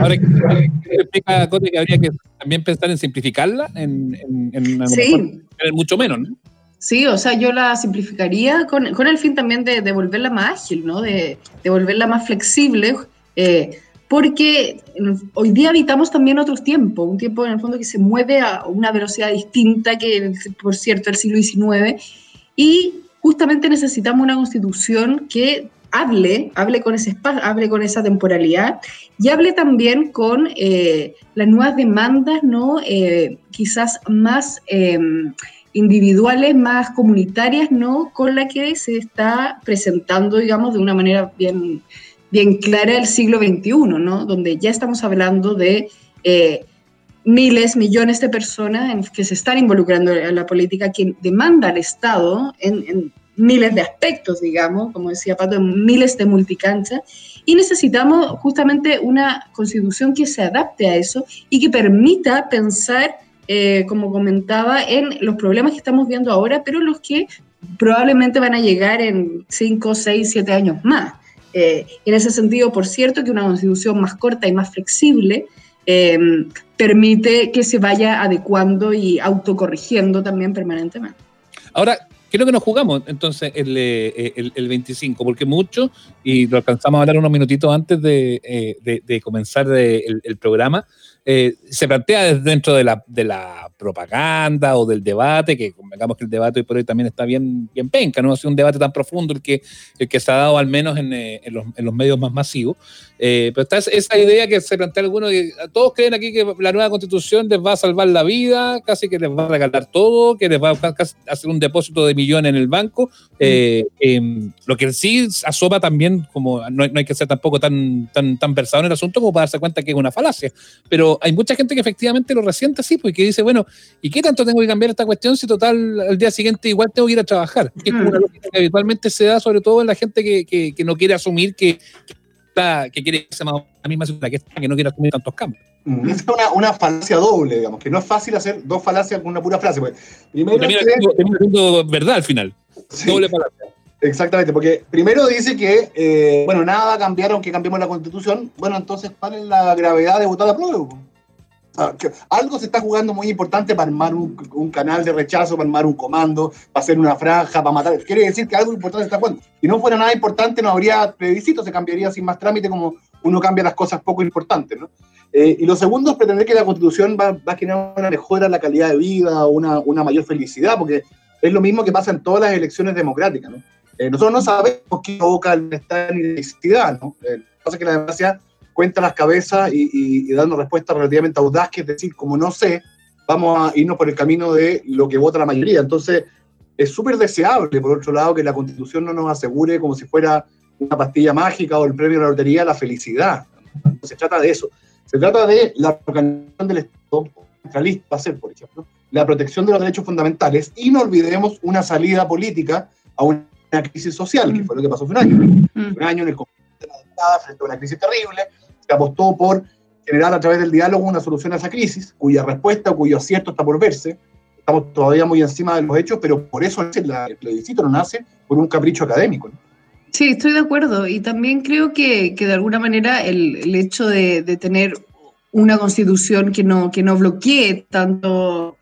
Ahora, explica Cote que habría que también pensar en simplificarla, en, en, sí. mucho menos, ¿no? Sí, o sea, yo la simplificaría con, con el fin también de, de, volverla más ágil, ¿no? De, de volverla más flexible, eh, porque hoy día habitamos también otros tiempos, un tiempo en el fondo que se mueve a una velocidad distinta que, por cierto, el siglo XIX, y justamente necesitamos una constitución que hable, hable con ese espacio, hable con esa temporalidad y hable también con eh, las nuevas demandas, ¿no? Eh, quizás más em, individuales, más comunitarias, ¿no? Con la que se está presentando, digamos, de una manera bien, bien clara el siglo XXI, ¿no? Donde ya estamos hablando de eh, miles, millones de personas que se están involucrando en la política, que demanda al Estado en miles de aspectos, digamos, como decía Pato, miles de multicanchas, y necesitamos justamente una constitución que se adapte a eso y que permita pensar, eh, como comentaba, en los problemas que estamos viendo ahora, pero los que probablemente van a llegar en 5, 6, 7 años más. Eh, en ese sentido, por cierto, que una constitución más corta y más flexible eh, permite que se vaya adecuando y autocorrigiendo también permanentemente. Ahora, ¿Qué es lo que nos jugamos entonces el, eh, el, 25? Porque mucho, y lo alcanzamos a hablar unos minutitos antes de, eh, comenzar el, programa, eh, se plantea dentro de la, de la propaganda o del debate, que convengamos que el debate hoy por hoy también está bien, bien penca, no ha sido un debate tan profundo el que, el que se ha dado al menos en, eh, en, los, en los, medios más masivos. Eh, pero está esa idea que se plantea algunos, que todos creen aquí que la nueva constitución les va a salvar la vida, casi que les va a regalar todo, que les va a hacer un depósito de millones en el banco. Eh, em, lo que sí asoma también, como no, hay que ser tampoco tan, tan, tan versado en el asunto como para darse cuenta que es una falacia. Pero hay mucha gente que efectivamente lo resiente así, porque pues, dice, bueno, ¿Y qué tanto tengo que cambiar esta cuestión si total al día siguiente igual tengo que ir a trabajar? Que es una mm. lógica que habitualmente se da sobre todo en la gente que, que, no quiere asumir que, que, que quiere ser la misma ciudad que está, que no quiere asumir tantos cambios. Mm. Es una, una, falacia doble, digamos, que no es fácil hacer dos falacias con una pura frase. Pues. Primero, tengo, verdad al final. Doble falacia. Exactamente, porque primero dice que, eh, bueno, nada va a cambiar aunque cambiemos la constitución. Bueno, entonces, ¿cuál es la gravedad de votar a prueba? Algo se está jugando muy importante para armar un, canal de rechazo, para armar un comando, para hacer una franja, para matar. Quiere decir que algo importante se está jugando. Si no fuera nada importante, no habría plebiscito, se cambiaría sin más trámite como uno cambia las cosas poco importantes. ¿no? Eh, y lo segundo es pretender que la constitución va, a generar una mejora en la calidad de vida, una, una mayor felicidad, porque es lo mismo que pasa en todas las elecciones democráticas. ¿no? Eh, nosotros no sabemos qué provoca el bienestar ni la felicidad. ¿no? Eh, lo que pasa es que la democracia cuenta las cabezas y, dando respuestas relativamente audaz, que es decir, como no sé, vamos a irnos por el camino de lo que vota la mayoría. Entonces, es súper deseable, por otro lado, que la constitución no nos asegure como si fuera una pastilla mágica o el premio de la lotería la felicidad. No se trata de eso. Se trata de la organización del Estado centralista, va a ser, por ejemplo, la protección de los derechos fundamentales y no olvidemos una salida política a una crisis social, que fue lo que pasó hace un año. Mm. Un año en el de la frente a una crisis terrible, se apostó por generar a través del diálogo una solución a esa crisis, cuya respuesta o cuyo acierto está por verse. Estamos todavía muy encima de los hechos, pero por eso el plebiscito no nace por un capricho académico. Sí, estoy de acuerdo. Y también creo que, que de alguna manera el, el hecho de, de, tener una constitución que no, que no bloquee tanto,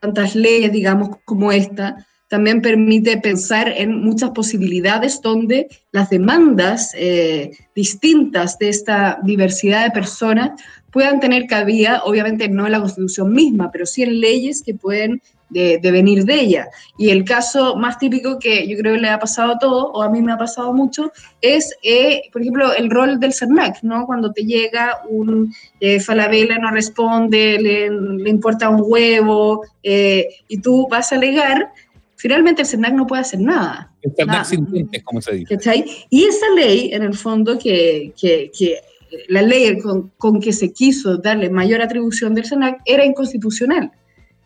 tantas leyes, digamos, como esta, también permite pensar en muchas posibilidades donde las demandas eh, distintas de esta diversidad de personas puedan tener cabida, obviamente no en la Constitución misma, pero sí en leyes que pueden de, venir de ella. Y el caso más típico que yo creo le ha pasado a todo, o a mí me ha pasado mucho, es, eh, por ejemplo, el rol del CERNAC, ¿no? Cuando te llega un eh, Falabella, no responde, le, le importa un huevo, y tú vas a alegar, finalmente el CERNAC no puede hacer nada. El CERNAC sin dientes, como se dice. Y esa ley, en el fondo, que, que, que la ley con, con, que se quiso darle mayor atribución del CERNAC era inconstitucional.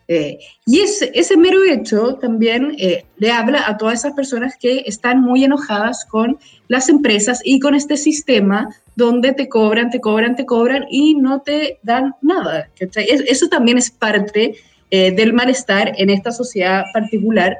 Eh, y ese, ese, mero hecho también eh, le habla a todas esas personas que están muy enojadas con las empresas y con este sistema donde te cobran, te cobran, te cobran y no te dan nada. Eso también es parte eh, del malestar en esta sociedad particular,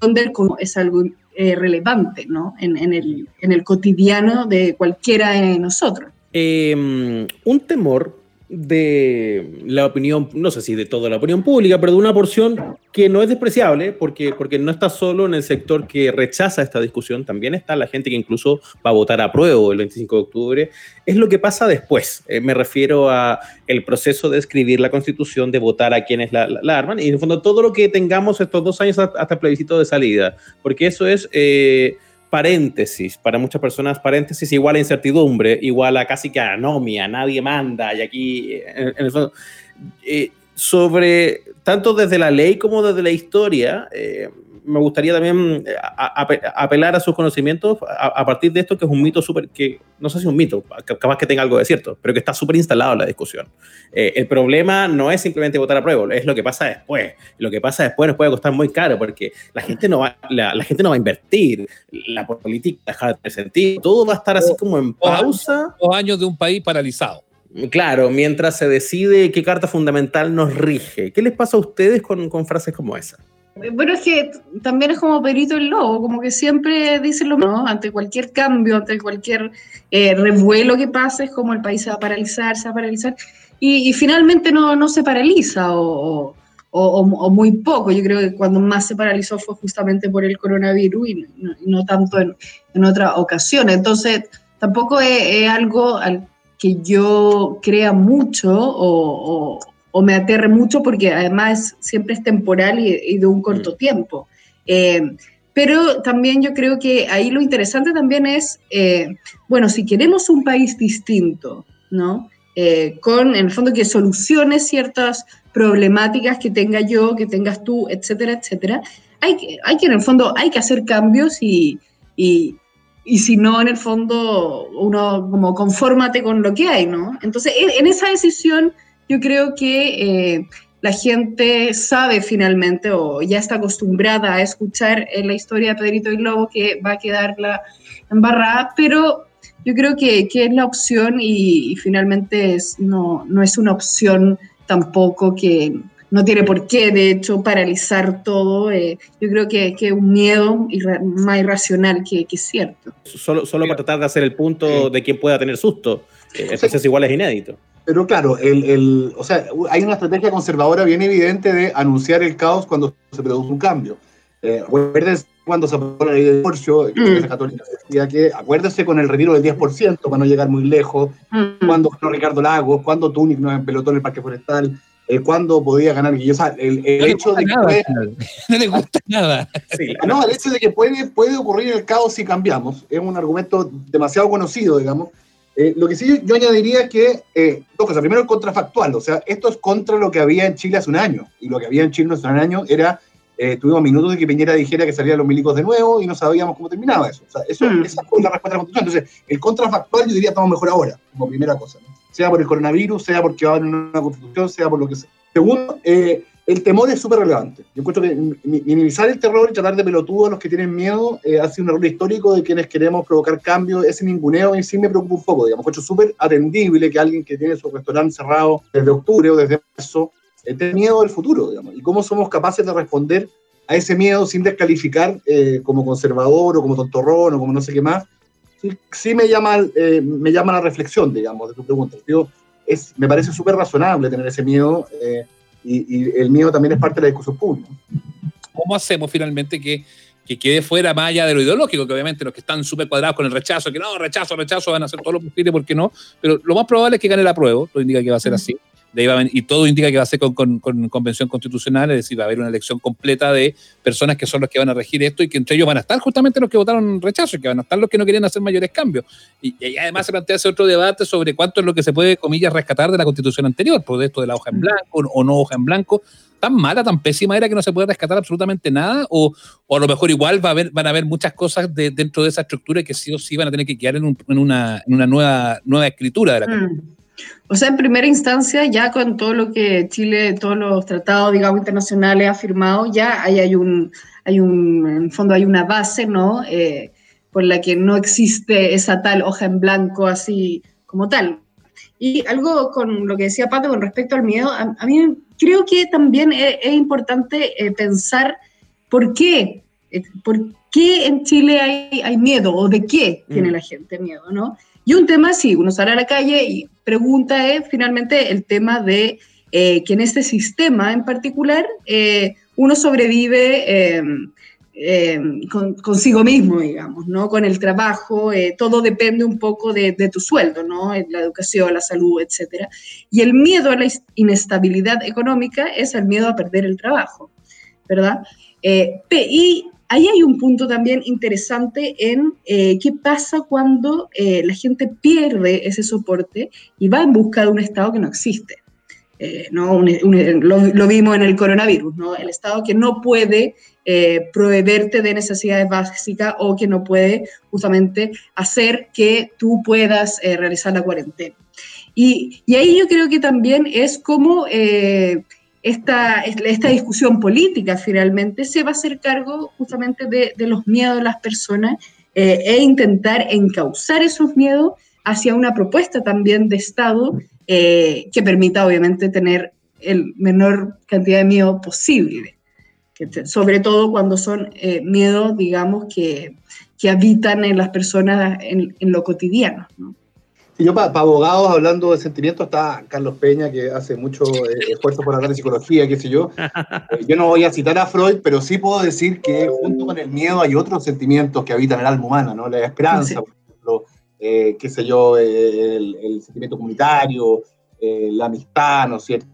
donde el es algo eh, relevante ¿no? en, en, el, en, el, cotidiano de cualquiera de nosotros. Em, un temor de la opinión, no sé si de toda la opinión pública, pero de una porción que no es despreciable, porque, porque no está solo en el sector que rechaza esta discusión, también está la gente que incluso va a votar a prueba el 25 de octubre, es lo que pasa después. Eh, me refiero a el proceso de escribir la constitución, de votar a quienes la, arman, y en el fondo todo lo que tengamos estos dos años hasta el plebiscito de salida, porque eso es... Eh, paréntesis, para muchas personas paréntesis igual a incertidumbre, igual a casi que anomia, nadie manda, y aquí, en, el fondo, eh, sobre, tanto desde la ley como desde la historia, eh, me gustaría también eh, apelar a sus conocimientos a, partir de esto, que es un mito súper, que no sé si es un mito, capaz que tenga algo de cierto, pero que está súper instalado en la discusión. Eh, el problema no es simplemente votar a prueba, es lo que pasa después. Lo que pasa después nos puede costar muy caro porque la gente no va, la, gente no va a invertir, la política deja de tener sentido, todo va a estar así como en pausa. Dos años de un país paralizado. Claro, mientras se decide qué carta fundamental nos rige. ¿Qué les pasa a ustedes con, con frases como esa? Bueno, es que también es como Perito el Lobo, como que siempre dicen lo mismo, ante cualquier cambio, ante cualquier eh, revuelo que pase, es como el país se va a paralizar, se va a paralizar, y, finalmente no, no, se paraliza o, o, muy poco. Yo creo que cuando más se paralizó fue justamente por el coronavirus y no, tanto en, en otra ocasión. Entonces, tampoco es, es, algo al que yo crea mucho o o me aterre mucho porque además siempre es temporal y, de un corto mm. tiempo. Eh, pero también yo creo que ahí lo interesante también es, eh, bueno, si queremos un país distinto, ¿no? Eh, con, en el fondo, que solucione ciertas problemáticas que tenga yo, que tengas tú, etcétera, etcétera, hay que, hay que en el fondo, hay que hacer cambios y, y, y si no, en el fondo, uno como confórmate con lo que hay, ¿no? Entonces, en esa decisión yo creo que eh, la gente sabe finalmente o ya está acostumbrada a escuchar la historia de Pedrito y Lobo que va a quedar la embarrada, pero yo creo que, que es la opción y, finalmente es, no, no es una opción tampoco que no tiene por qué, de hecho, paralizar todo. Eh, yo creo que es un miedo más irracional que, que cierto. Solo, solo para tratar de hacer el punto de quién pueda tener susto. Entonces igual es inédito. Pero claro, el, el, o sea, hay una estrategia conservadora bien evidente de anunciar el caos cuando se produce un cambio. Eh, acuérdense cuando se aprobó la ley de divorcio, mm. la católica decía que acuérdense con el retiro del 10% para no llegar muy lejos, mm. cuando Ricardo Lagos, cuando Túnic no pelotó en el Parque Forestal, eh, cuando podía ganar O sea, el, el hecho de que puede, no le gusta nada. no, el hecho de que puede, puede ocurrir el caos si cambiamos es un argumento demasiado conocido, digamos, eh, lo que sí yo, añadiría es que, eh, dos cosas. Primero, el contrafactual. O sea, esto es contra lo que había en Chile hace un año. Y lo que había en Chile hace un año era, eh, tuvimos minutos de que Piñera dijera que salían los milicos de nuevo y no sabíamos cómo terminaba eso. O sea, eso mm. esa fue la respuesta a la Constitución. Entonces, el contrafactual yo diría estamos mejor ahora, como primera cosa. Sea por el coronavirus, sea porque va a haber una Constitución, sea por lo que sea. Segundo, eh, el temor es súper relevante. Yo encuentro que minimizar el terror y tratar de pelotudos a los que tienen miedo eh, ha sido un error histórico de quienes queremos provocar cambios. Ese ninguneo en sí me preocupa un poco. Digamos, encuentro súper atendible que alguien que tiene su restaurante cerrado desde octubre o desde marzo eh, tenga miedo del futuro. Digamos, y cómo somos capaces de responder a ese miedo sin descalificar eh, como conservador o como tontorrón o como no sé qué más. Sí, me, llama, me llama la reflexión, digamos, de tu pregunta. es, me parece súper razonable tener ese miedo y, el miedo también es parte de la discusión pública. ¿Cómo hacemos finalmente que, que quede fuera más allá de lo ideológico, que obviamente los que están súper cuadrados con el rechazo, que no, rechazo, rechazo, van a hacer todo lo posible, ¿por qué no? Pero lo más probable es que gane la prueba, lo indica que va a ser así y todo indica que va a ser con, convención constitucional, es decir, va a haber una elección completa de personas que son los que van a regir esto y que entre ellos van a estar justamente los que votaron rechazo, y que van a estar los que no querían hacer mayores cambios. Y, además se plantea ese otro debate sobre cuánto es lo que se puede, comillas, rescatar de la constitución anterior, por esto de la hoja en blanco o no hoja en blanco. Tan mala, tan pésima era que no se puede rescatar absolutamente nada, o, a lo mejor igual va a haber, van a haber muchas cosas dentro de esa estructura que sí o sí van a tener que quedar en, una, nueva, nueva escritura de la mm. O sea, en primera instancia, ya con todo lo que Chile, todos los tratados, digamos, internacionales ha firmado, ya hay, hay un, hay un, en fondo hay una base, ¿no? Eh, por la que no existe esa tal hoja en blanco así como tal. Y algo con lo que decía Pato con respecto al miedo, a, mí creo que también es, importante eh, pensar por qué, eh, por qué en Chile hay, hay, miedo o de qué tiene mm. la gente miedo, ¿no? Y un tema, si uno sale a la calle y pregunta, es finalmente el tema de que en este sistema en particular uno sobrevive eh, consigo mismo, digamos, ¿no? Con el trabajo, eh, todo depende un poco de, tu sueldo, ¿no? La educación, la salud, etc. Y el miedo a la inestabilidad económica es el miedo a perder el trabajo, ¿verdad? Eh, y ahí hay un punto también interesante en qué pasa cuando la gente pierde ese soporte y va en busca de un Estado que no existe. ¿no? lo, vimos en el coronavirus, ¿no? el Estado que no puede eh, proveerte de necesidades básicas o que no puede justamente hacer que tú puedas eh, realizar la cuarentena. Y, y, ahí yo creo que también es como eh, esta, esta discusión política finalmente se va a hacer cargo justamente de, los miedos de las personas e intentar encauzar esos miedos hacia una propuesta también de Estado que permita obviamente tener el menor cantidad de miedo posible sobre todo cuando son eh, miedos, digamos, que, que, habitan en las personas en, lo cotidiano. ¿no? Yo para abogados, hablando de sentimientos, está Carlos Peña, que hace mucho eh, esfuerzo por hablar de psicología, qué sé yo. Eh, yo no voy a citar a Freud, pero sí puedo decir que junto con el miedo hay otros sentimientos que habitan el alma humana, ¿no? La esperanza, por ejemplo, qué sé yo, el, el sentimiento comunitario, la amistad, ¿no es cierto?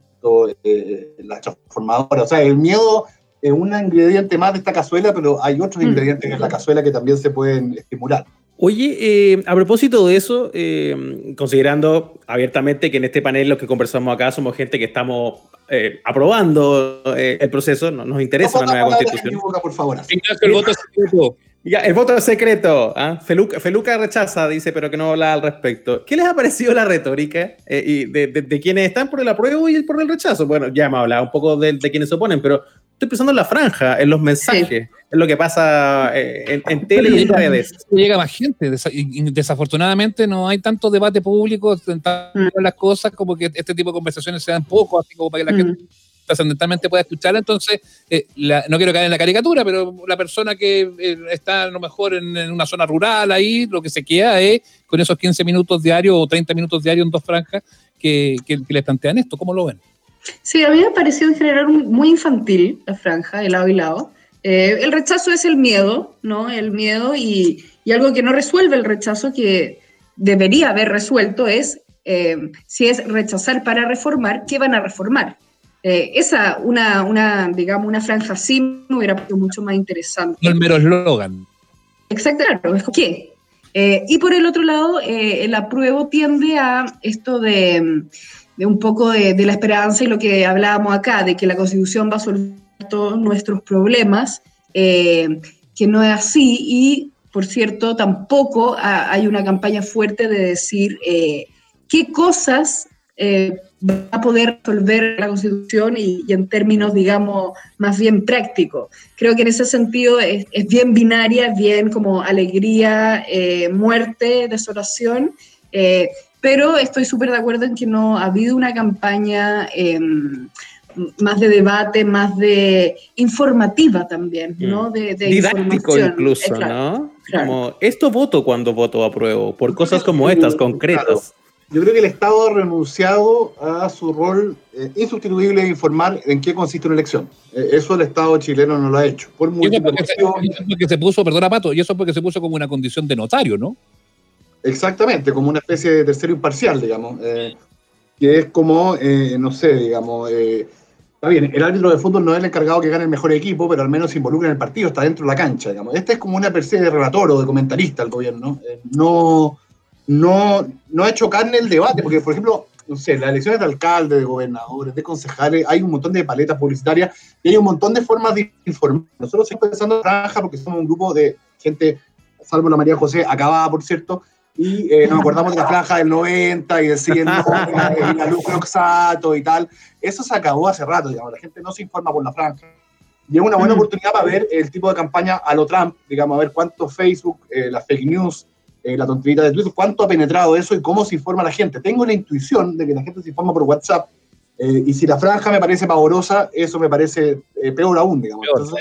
la transformadora. O sea, el miedo es un ingrediente más de esta cazuela, pero hay otros mm. ingredientes en la cazuela que también se pueden estimular. Oye, eh, a propósito de eso, eh, considerando abiertamente que en este panel los que conversamos acá somos gente que estamos eh, aprobando el proceso, nos interesa la nueva constitución. por favor. el voto secreto. Ya, el voto es secreto. ¿ah? Feluca, rechaza, dice, pero que no habla al respecto. ¿Qué les ha parecido la retórica y de, quienes están por el apruebo y por el rechazo? Bueno, ya hemos hablado un poco de, de quienes se oponen, pero estoy pensando en la franja, en los mensajes, en lo que pasa eh, en, tele y en redes. Llega más gente. Desafortunadamente no hay tanto debate público en mm. las cosas como que este tipo de conversaciones se dan poco, así como para que la mm. gente trascendentalmente pueda escucharla. Entonces, eh, no quiero caer en la caricatura, pero la persona que eh, está a lo mejor en, una zona rural ahí, lo que se queda es con esos 15 minutos diarios o 30 minutos diarios en dos franjas que, que, que les plantean esto. ¿Cómo lo ven? Sí, a mí me pareció en general muy infantil la franja de lado y lado. Eh, el rechazo es el miedo, ¿no? El miedo y, y, algo que no resuelve el rechazo que debería haber resuelto es eh, si es rechazar para reformar, ¿qué van a reformar? Eh, esa, una, una, digamos, una franja así me hubiera parecido mucho más interesante. el mero eslogan. Exacto, claro, ¿qué? y por el otro lado, el apruebo tiende a esto de de un poco de, la esperanza y lo que hablábamos acá, de que la Constitución va a solver todos nuestros problemas, eh, que no es así y, por cierto, tampoco hay una campaña fuerte de decir eh, qué cosas eh, va a poder resolver la Constitución y, en términos, digamos, más bien prácticos. Creo que en ese sentido es, es bien binaria, bien como alegría, muerte, desolación pero estoy súper de acuerdo en que no ha habido una campaña em, más de debate, más de informativa también, ¿no? Mm. De, Didáctico incluso, ¿no? Como, esto voto cuando voto apruebo, por cosas como estas, concretas. Yo creo que el Estado ha renunciado a su rol eh, insustituible de informar en qué consiste una elección. Eh, eso el Estado chileno no lo ha hecho. Por y eso porque, se, porque se puso, perdona Pato, y eso porque se puso como una condición de notario, ¿no? Exactamente, como una especie de tercero imparcial, digamos, eh, que es como, eh, no sé, digamos, eh, está bien, el árbitro de fútbol no es el encargado que gane el mejor equipo, pero al menos se involucra en el partido, está dentro de la cancha, digamos. Este es como una especie de relator o de comentarista al gobierno. no, no, no ha hecho carne el debate, porque, por ejemplo, no sé, las elecciones de alcalde, de gobernadores, de concejales, hay un montón de paletas publicitarias y hay un montón de formas de informar. Nosotros estamos pensando en Franja porque somos un grupo de gente, salvo la María José, acabada, por cierto, y eh, nos acordamos de la franja del 90 y decían y la luz Roxato y tal. Eso se acabó hace rato, digamos, la gente no se informa por la franja. Y es una buena mm. oportunidad para ver el tipo de campaña a lo Trump, digamos, a ver cuánto Facebook, eh, las fake news, eh, la tontería de Twitter, cuánto ha penetrado eso y cómo se informa la gente. Tengo la intuición de que la gente se informa por WhatsApp, y si la franja me parece pavorosa, eso me parece peor aún, digamos. Entonces,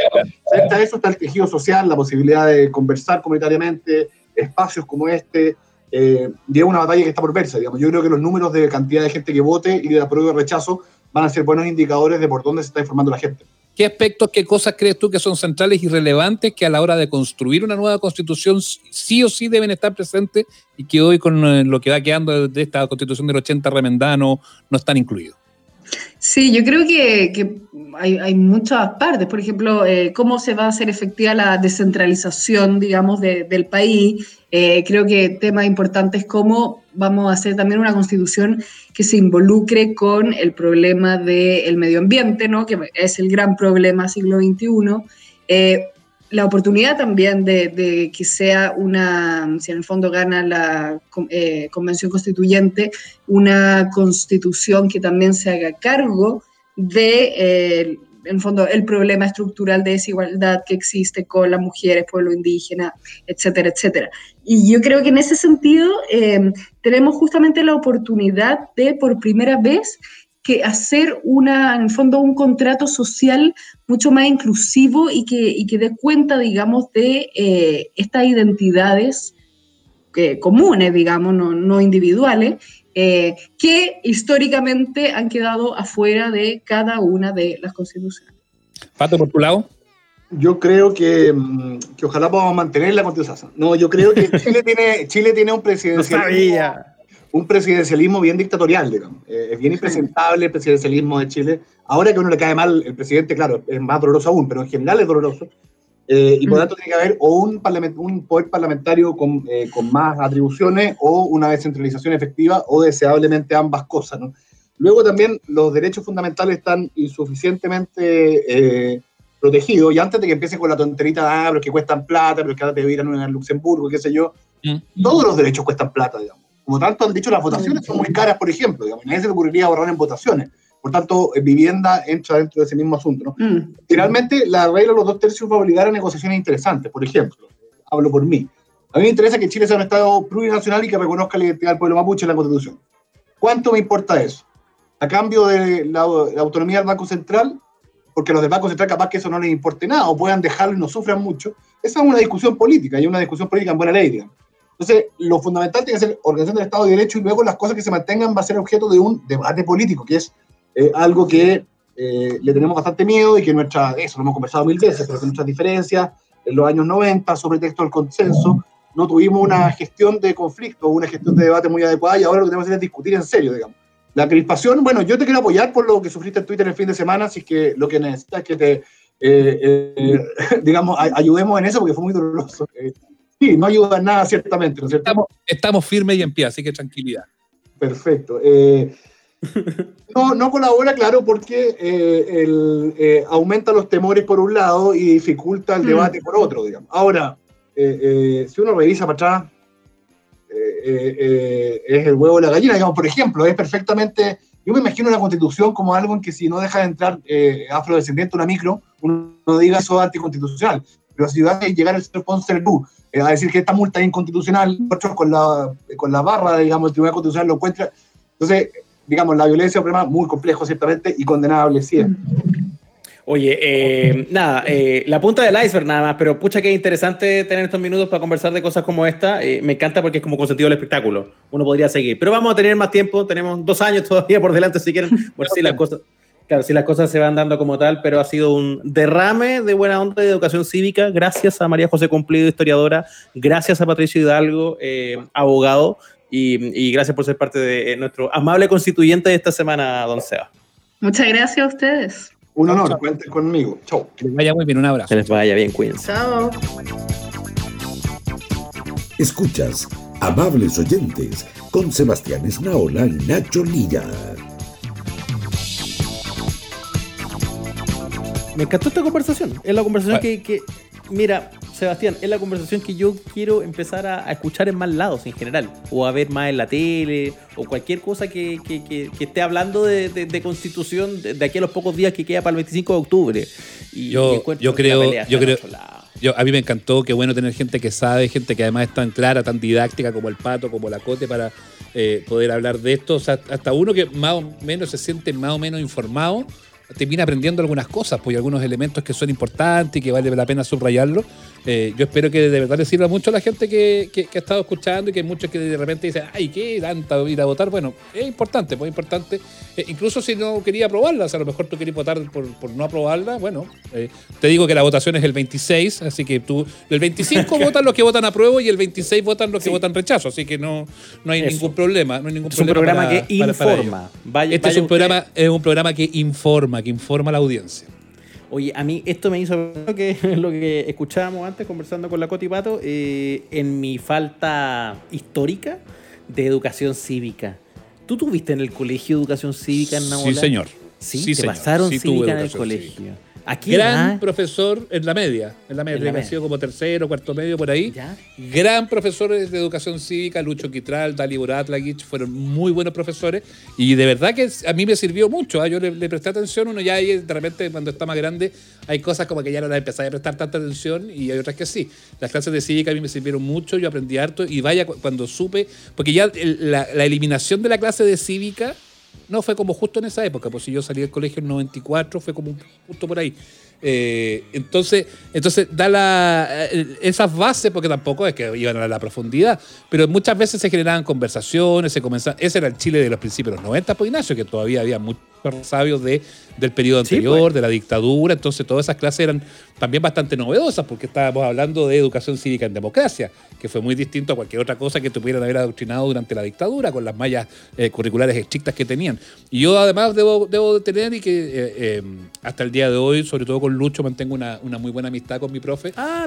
frente a eso está el tejido social, la posibilidad de conversar comunitariamente, espacios como este, eh, y es una batalla que está por verse, digamos. Yo creo que los números de cantidad de gente que vote y de apruebo y rechazo van a ser buenos indicadores de por dónde se está informando la gente. ¿Qué aspectos, qué cosas crees tú que son centrales y relevantes que a la hora de construir una nueva constitución sí o sí deben estar presentes y que hoy con eh, lo que va quedando de esta constitución del 80 remendada no, están incluidos? Sí, yo creo que, hay, muchas partes. Por ejemplo, eh, cómo se va a hacer efectiva la descentralización, digamos, del país eh, creo que temas importantes como vamos a hacer también una constitución que se involucre con el problema del medio ambiente, ¿no? que es el gran problema siglo XXI. Eh, la oportunidad también de, que sea una, si en el fondo gana la eh, convención constituyente, una constitución que también se haga cargo de en el fondo, el problema estructural de desigualdad que existe con las mujeres, pueblo indígena, etcétera, etcétera. Y yo creo que en ese sentido em, tenemos justamente la oportunidad de, por primera vez, que hacer una, en el fondo, un contrato social mucho más inclusivo y que, y que dé cuenta, digamos, de eh, estas identidades eh, comunes, digamos, no, no individuales, eh, que históricamente han quedado afuera de cada una de las constituciones. Pato, por tu lado. Yo creo que, mm, que, ojalá podamos mantener la constitución. No, yo creo que Chile tiene, Chile tiene un presidencialismo, un presidencialismo bien dictatorial, digamos. Eh, es bien impresentable el presidencialismo de Chile. Ahora que a uno le cae mal el presidente, claro, es más doloroso aún, pero en general es doloroso. Eh, y por lo tanto tiene que haber o un, un poder parlamentario con, eh, con, más atribuciones o una descentralización efectiva o deseablemente ambas cosas. ¿no? Luego también los derechos fundamentales están insuficientemente eh, protegidos y antes de que empiece con la tonterita, ah, pero que cuestan plata, pero que ahora te ir a Luxemburgo, qué sé yo, mm. todos los derechos cuestan plata, digamos. Como tanto han dicho, las votaciones son muy caras, por ejemplo, digamos, nadie se le ocurriría ahorrar en votaciones. Por tanto, eh, vivienda entra dentro de ese mismo asunto. ¿no? Mm. Finalmente, la regla de los dos tercios va a obligar a negociaciones interesantes. Por ejemplo, hablo por mí. A mí me interesa que Chile sea un Estado plurinacional y que reconozca la identidad del pueblo mapuche en la Constitución. ¿Cuánto me importa eso? A cambio de la, autonomía del Banco Central, porque a los del Banco Central capaz que eso no les importe nada o puedan dejarlo y no sufran mucho. Esa es una discusión política y una discusión política en buena ley. Entonces, lo fundamental tiene que ser organización del Estado de Derecho y luego las cosas que se mantengan va a ser objeto de un debate político, que es algo que eh, le tenemos bastante miedo y que nuestra, eso lo hemos conversado mil veces, pero que nuestras diferencias en los años 90 sobre texto del consenso, no tuvimos una gestión de conflicto, una gestión de debate muy adecuada y ahora lo que tenemos que hacer es discutir en serio, digamos. La crispación, bueno, yo te quiero apoyar por lo que sufriste en Twitter el fin de semana, es que lo que necesitas es que te, eh, eh, digamos, ayudemos en eso porque fue muy doloroso. sí, no ayuda en nada, ciertamente, ¿no es cierto? Estamos, estamos firmes y en pie, así que tranquilidad. Perfecto. No, no colabora, claro, porque eh, eh, aumenta los temores por un lado y dificulta el mm. debate por otro, digamos. Ahora, eh, si uno revisa para atrás, es el huevo de la gallina, digamos, por ejemplo, es perfectamente... Yo me imagino una constitución como algo en que si no deja de entrar afrodescendiente una micro, uno diga eso anticonstitucional. Pero si va a llegar el señor Ponce a decir que esta multa es inconstitucional, con la, con la barra, digamos, el Tribunal Constitucional lo encuentra. Entonces, digamos, la violencia es un problema muy complejo, ciertamente, y condenable siempre. Oye, eh, nada, eh, la punta del iceberg nada más, pero pucha que interesante tener estos minutos para conversar de cosas como esta. Eh, me encanta porque es como consentido el espectáculo. Uno podría seguir, pero vamos a tener más tiempo, tenemos dos años todavía por delante si quieren, por si las cosas... Claro, si las cosas se van dando como tal, pero ha sido un derrame de buena onda de educación cívica. Gracias a María José Cumplido, historiadora. Gracias a Patricio Hidalgo, abogado. Y, gracias por ser parte de eh, nuestro amable constituyente de esta semana, don Seba. Muchas gracias a ustedes. Un honor, cuenten conmigo. Chau. Que les vaya muy bien, un abrazo. Que les vaya bien, cuídense. Chao. Escuchas, amables oyentes, con Sebastián Esnaola y Nacho Lilla. Me encantó esta conversación. Es la conversación que, que, mira, Sebastián, es la conversación que yo quiero empezar a, escuchar en más lados en general, o a ver más en la tele, o cualquier cosa que, esté hablando de, constitución de, aquí a los pocos días que queda para el 25 de octubre. Y yo, yo creo, yo creo, yo, a mí me encantó, qué bueno tener gente que sabe, gente que además es tan clara, tan didáctica como el Pato, como la Cote, para eh, poder hablar de esto. hasta uno que más o menos se siente más o menos informado termina aprendiendo algunas cosas, pues hay algunos elementos que son importantes y que vale la pena subrayarlo. Eh, yo espero que de verdad le sirva mucho a la gente que, que- que ha estado escuchando y que hay muchos que de repente dicen, ay, ¿qué tanta ir a votar? Bueno, es importante, pues es importante. Eh, incluso si no quería aprobarla, o sea, a lo mejor tú querías votar por, por no aprobarla, bueno, eh, te digo que la votación es el 26, así que tú, el 25 votan los que votan apruebo y el 26 votan los que Sí. votan rechazo, así que no, no hay Eso. ningún problema. No hay ningún Es un problema programa para- que para- para ello. informa. Vaya- este es un usted- programa, es un programa que informa, que informa a la audiencia. Oye, a mí esto me hizo lo que, lo que escuchábamos antes conversando con la Coti Pato, eh, en mi falta histórica de educación cívica. ¿Tú tuviste en el colegio educación cívica en Sí, Nahuatl? señor. Sí, Sí, te señor. pasaron Sí cívica en el colegio. cívica. Aquí Gran ah, profesor en la media, en la media, En la ha media. sido como tercero, cuarto medio, por ahí. ¿Ya? Gran profesores de educación cívica, Lucho Quitral, Dali Boratlagich, fueron muy buenos profesores y de verdad que a mí me sirvió mucho. ¿ah? Yo le, le presté atención, uno ya ahí, de repente cuando está más grande hay cosas como que ya no las empecé a prestar tanta atención y hay otras que sí. Las clases de cívica a mí me sirvieron mucho, yo aprendí harto y vaya cu- cuando supe, porque ya la, la eliminación de la clase de cívica no fue como justo en esa época, pues si yo salí del colegio en 94, fue como justo por ahí. Eh, entonces, entonces da la, eh, esas bases, porque tampoco es que iban a la profundidad, pero muchas veces se generaban conversaciones, se comenzaban, ese era el Chile de los principios de los 90, pues Ignacio, que todavía había sabios de, del periodo Sí, anterior, pues. de la dictadura, entonces todas esas clases eran también bastante novedosas, porque estábamos hablando de educación cívica en democracia, que fue muy distinto a cualquier otra cosa que tuvieran haber adoctrinado durante la dictadura, con las mallas eh, curriculares estrictas que tenían. Y yo además debo, debo tener y que eh, eh, hasta el día de hoy, sobre todo con Lucho, mantengo una, una muy buena amistad con mi profe. Ah,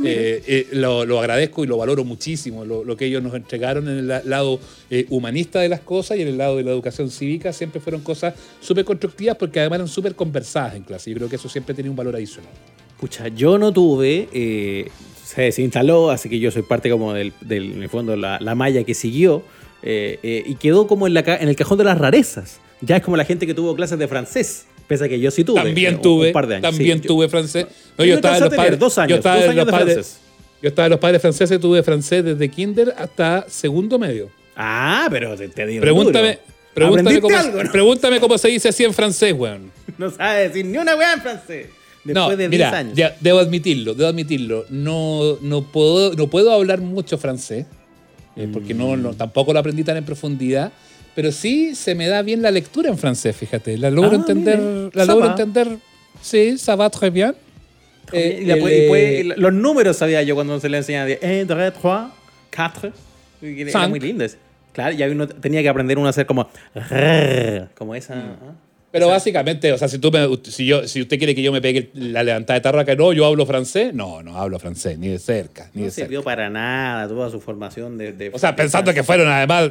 lo, lo agradezco y lo valoro muchísimo, lo, lo que ellos nos entregaron en el la- lado humanista de las cosas y en el lado de la educación cívica siempre fueron cosas súper constructivas porque además eran súper conversadas en clase. Yo creo que eso siempre tenía un valor adicional. Pucha, yo no tuve, eh, se desinstaló, así que yo soy parte como del, del- en el fondo, la, la malla que siguió eh, eh, y quedó como en, la, en el cajón de las rarezas. Ya es como la gente que tuvo clases de francés, pese a que yo sí tuve. También un- tuve, un par de años. también Sí, tuve francés. No, yo yo estaba en los padres, dos años, yo estaba dos en los de padres- francés. Yo estaba en los padres franceses, tuve francés desde kinder hasta segundo medio. Ah, pero te, te digo. Pregúntame, duro. Pregúntame, ¿Aprendiste cómo, algo, no? pregúntame cómo se dice así en francés, weón. No sabe decir ni una weá en francés. Después no, de 10 mira, años. ya, debo admitirlo, debo admitirlo. No, no, puedo, no puedo hablar mucho francés, eh, porque no, Mm. no- tampoco lo aprendí tan en profundidad, pero sí se me da bien la lectura en francés, fíjate. La logro Ah, entender, mire, la logro entender, sí, ça va très bien. Eh, y, el, puede- eh, los números sabía yo cuando se le enseñaba. 1, 2, 3, 4. Era muy lindo. ese. Claro, y ahí uno tenía que aprender uno a hacer como. Como esa. ¿ah? Pero básicamente, o sea, si tú me, si yo, si usted quiere que yo me pegue la levantada de tarraca, no, yo hablo francés, no, no hablo francés, ni de cerca, ni No de sirvió cerca. para nada toda su formación de. de- O sea, pensando que fueron además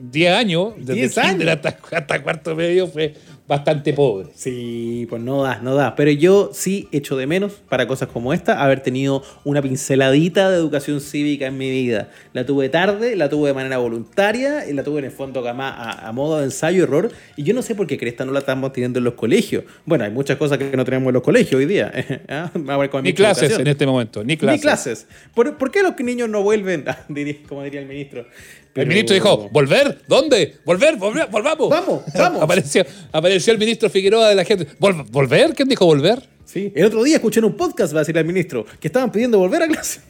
10 años, desde 10 kinder años. hasta, hasta cuarto medio, fue bastante pobre. Sí, pues no da, no da. Pero yo sí echo de menos para cosas como esta haber tenido una pinceladita de educación cívica en mi vida. La tuve tarde, la tuve de manera voluntaria y la tuve en el fondo a, a modo de ensayo error. Y yo no sé por qué cresta no la estamos teniendo en los colegios. Bueno, hay muchas cosas que no tenemos en los colegios hoy día. ¿Ah? Con Ni clases educación. en este momento, ni clases. Ni clases. ¿Por, por qué los niños no vuelven? Ah, como diría el ministro. El ministro dijo, ¿volver? ¿Dónde? ¿Volver? ¿Volver? ¿Volvamos? Vamos, vamos. apareció, apareció el ministro Figueroa de la gente. "Vol- ¿Volver? ¿Quién dijo volver? Sí. El otro día escuché en un podcast, va a decir el ministro, que estaban pidiendo volver a clase.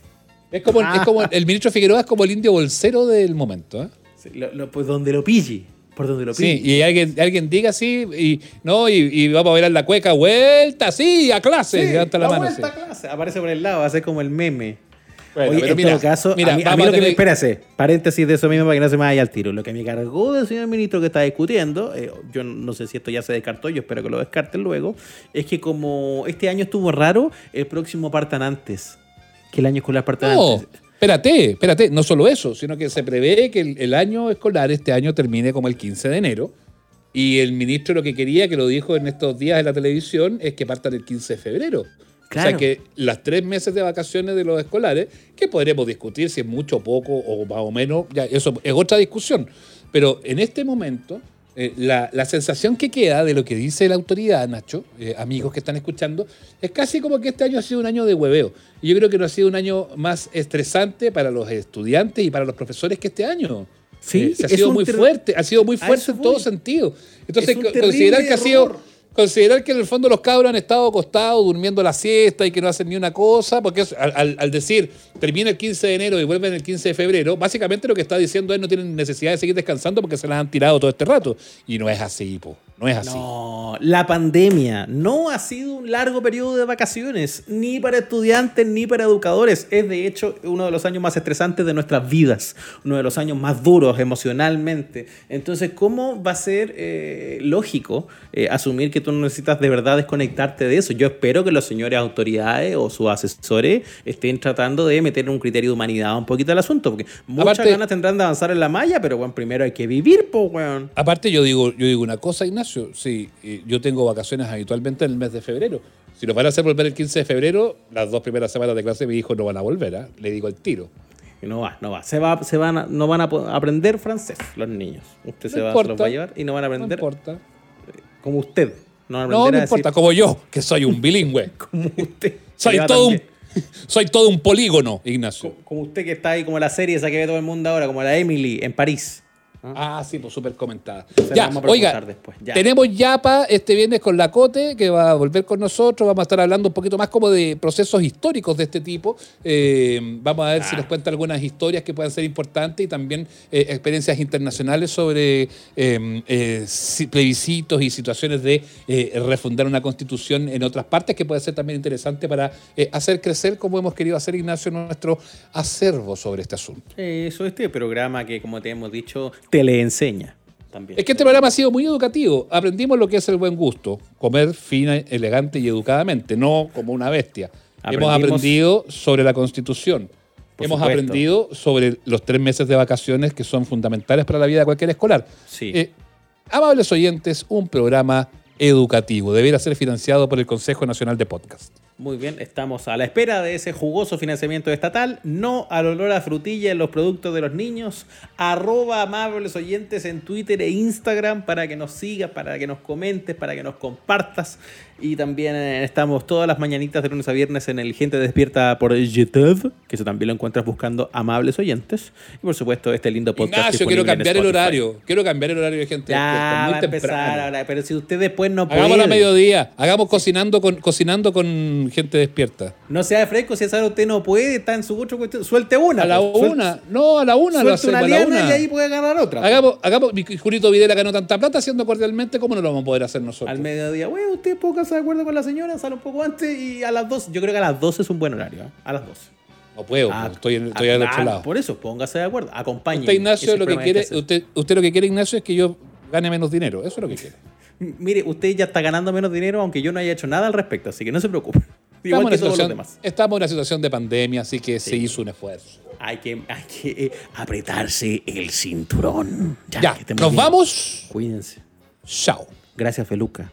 Es como, es como el ministro Figueroa es como el indio bolsero del momento, ¿eh? Sí, lo- lo- pues donde lo pille. Por donde lo pille. Sí, y alguien, alguien diga así, y no, y, y vamos a bailar la cueca, vuelta, sí, a clase, Sí, levanta la, mano. vuelta sí. a clase. Aparece por el lado, ser como el meme. Bueno, Oye, pero en mira, todo caso, mira, a mí, a lo que me... Espérase, paréntesis de eso mismo para que no se me vaya al tiro. Lo que me cargó del señor ministro que está discutiendo, eh, yo no sé si esto ya se descartó, yo espero que lo descarten luego, es que como este año estuvo raro, el próximo partan antes. Que el año escolar partan No, antes. espérate, espérate, no solo eso, sino que se prevé que el, el año escolar este año termine como el 15 de enero. Y el ministro lo que quería, que lo dijo en estos días en la televisión, es que partan el 15 de febrero. O sea que las tres meses de vacaciones de los escolares, que podremos discutir si es mucho o poco o más o menos, ya eso es otra discusión. Pero en este momento, eh, la, la sensación que queda de lo que dice la autoridad, Nacho, eh, amigos que están escuchando, es casi como que este año ha sido un año de hueveo. Y yo creo que no ha sido un año más estresante para los estudiantes y para los profesores que este año. Sí, Eh, se ha sido muy fuerte, ha sido muy fuerte en todo sentido. Entonces, considerar que ha sido. Considerar que en el fondo los cabros han estado acostados durmiendo la siesta y que no hacen ni una cosa, porque al, decir termina el 15 de enero y vuelven el 15 de febrero, básicamente lo que está diciendo es no tienen necesidad de seguir descansando porque se las han tirado todo este rato. Y no es así, po. No es así. No, la pandemia no ha sido un largo periodo de vacaciones, ni para estudiantes ni para educadores. Es de hecho uno de los años más estresantes de nuestras vidas, uno de los años más duros emocionalmente. Entonces, ¿cómo va a ser eh, lógico eh, asumir que tú no necesitas de verdad desconectarte de eso? Yo espero que los señores autoridades o sus asesores estén tratando de meter un criterio de humanidad un poquito al asunto, porque muchas ganas tendrán de avanzar en la malla, pero bueno, primero hay que vivir, pues. Aparte, yo digo, yo digo una cosa, Ignacio sí, yo tengo vacaciones habitualmente en el mes de febrero. Si nos van a hacer volver el 15 de febrero, las dos primeras semanas de clase mi hijo no van a volver, ¿ah? le digo el tiro. no va, no va. Se va, se van a, no van a aprender francés los niños. Usted se, va, los va a llevar y no van a aprender. No importa. Como usted. No, no, importa, como yo, que soy un bilingüe. como usted. Soy todo un soy todo un polígono, Ignacio. Como, usted que está ahí como la serie esa que ve todo el mundo ahora, como la Emily en París. Ah, sí, pues súper comentada. ya, oiga, después. tenemos Yapa este viernes con la Cote, que va a volver con nosotros. Vamos a estar hablando un poquito más como de procesos históricos de este tipo. Eh, vamos a ver si ah. nos cuenta algunas historias que puedan ser importantes y también eh, experiencias internacionales sobre em, eh, plebiscitos y situaciones de refundar una constitución en otras partes, que puede ser también interesante para hacer crecer, como hemos querido hacer, Ignacio, nuestro acervo sobre este asunto. Eso, este programa que, como te hemos dicho, te le enseña. También. Es que este programa ha sido muy educativo. Aprendimos lo que es el buen gusto, comer fina, elegante y educadamente, no como una bestia. Hemos aprendido sobre la Constitución. Hemos aprendido sobre los tres meses de vacaciones que son fundamentales para la vida de cualquier escolar. Sí. Eh, amables oyentes, un programa educativo. Debería ser financiado por el Consejo Nacional de Podcast. Muy bien, estamos a la espera de ese jugoso financiamiento estatal, no al olor a frutilla en los productos de los niños, arroba amables oyentes en Twitter e Instagram para que nos sigas, para que nos comentes, para que nos compartas. Y también eh, estamos todas las mañanitas de lunes a viernes en el Gente Despierta por YouTube, que eso también lo encuentras buscando amables oyentes. Y por supuesto, este lindo podcast. Ignacio, quiero cambiar el horario. Quiero cambiar el horario de Gente ya, Va a empezar ahora, pero si usted después no puede. Hagamos a mediodía. Hagamos cocinando con, cocinando con gente despierta. No sea fresco, si esa hora usted no puede, está en su ocho cuestión. Suelte una. A la pues. una. no, a la una Suelte una liana y ahí puede ganar otra. Pues. Hagamos, hagamos, mi Jurito Videla ganó tanta plata haciendo cordialmente, ¿cómo no lo vamos a poder hacer nosotros? Al mediodía, bueno, usted de acuerdo con la señora, sale un poco antes y a las dos. Yo creo que a las dos es un buen horario. ¿eh? A las dos. No puedo, ah, pues, estoy, estoy al otro lado. Por eso, póngase de acuerdo. Acompañe. Usted, Ignacio, lo que quiere, usted, usted lo que quiere, Ignacio, es que yo gane menos dinero. Eso es lo que quiere. Mire, usted ya está ganando menos dinero, aunque yo no haya hecho nada al respecto, así que no se preocupe. Igual que todos los demás. Estamos en una situación de pandemia, así que se hizo un esfuerzo. Hay que, hay que eh, apretarse el cinturón. Ya, nos vamos. Cuídense. Chao. Gracias, Feluca.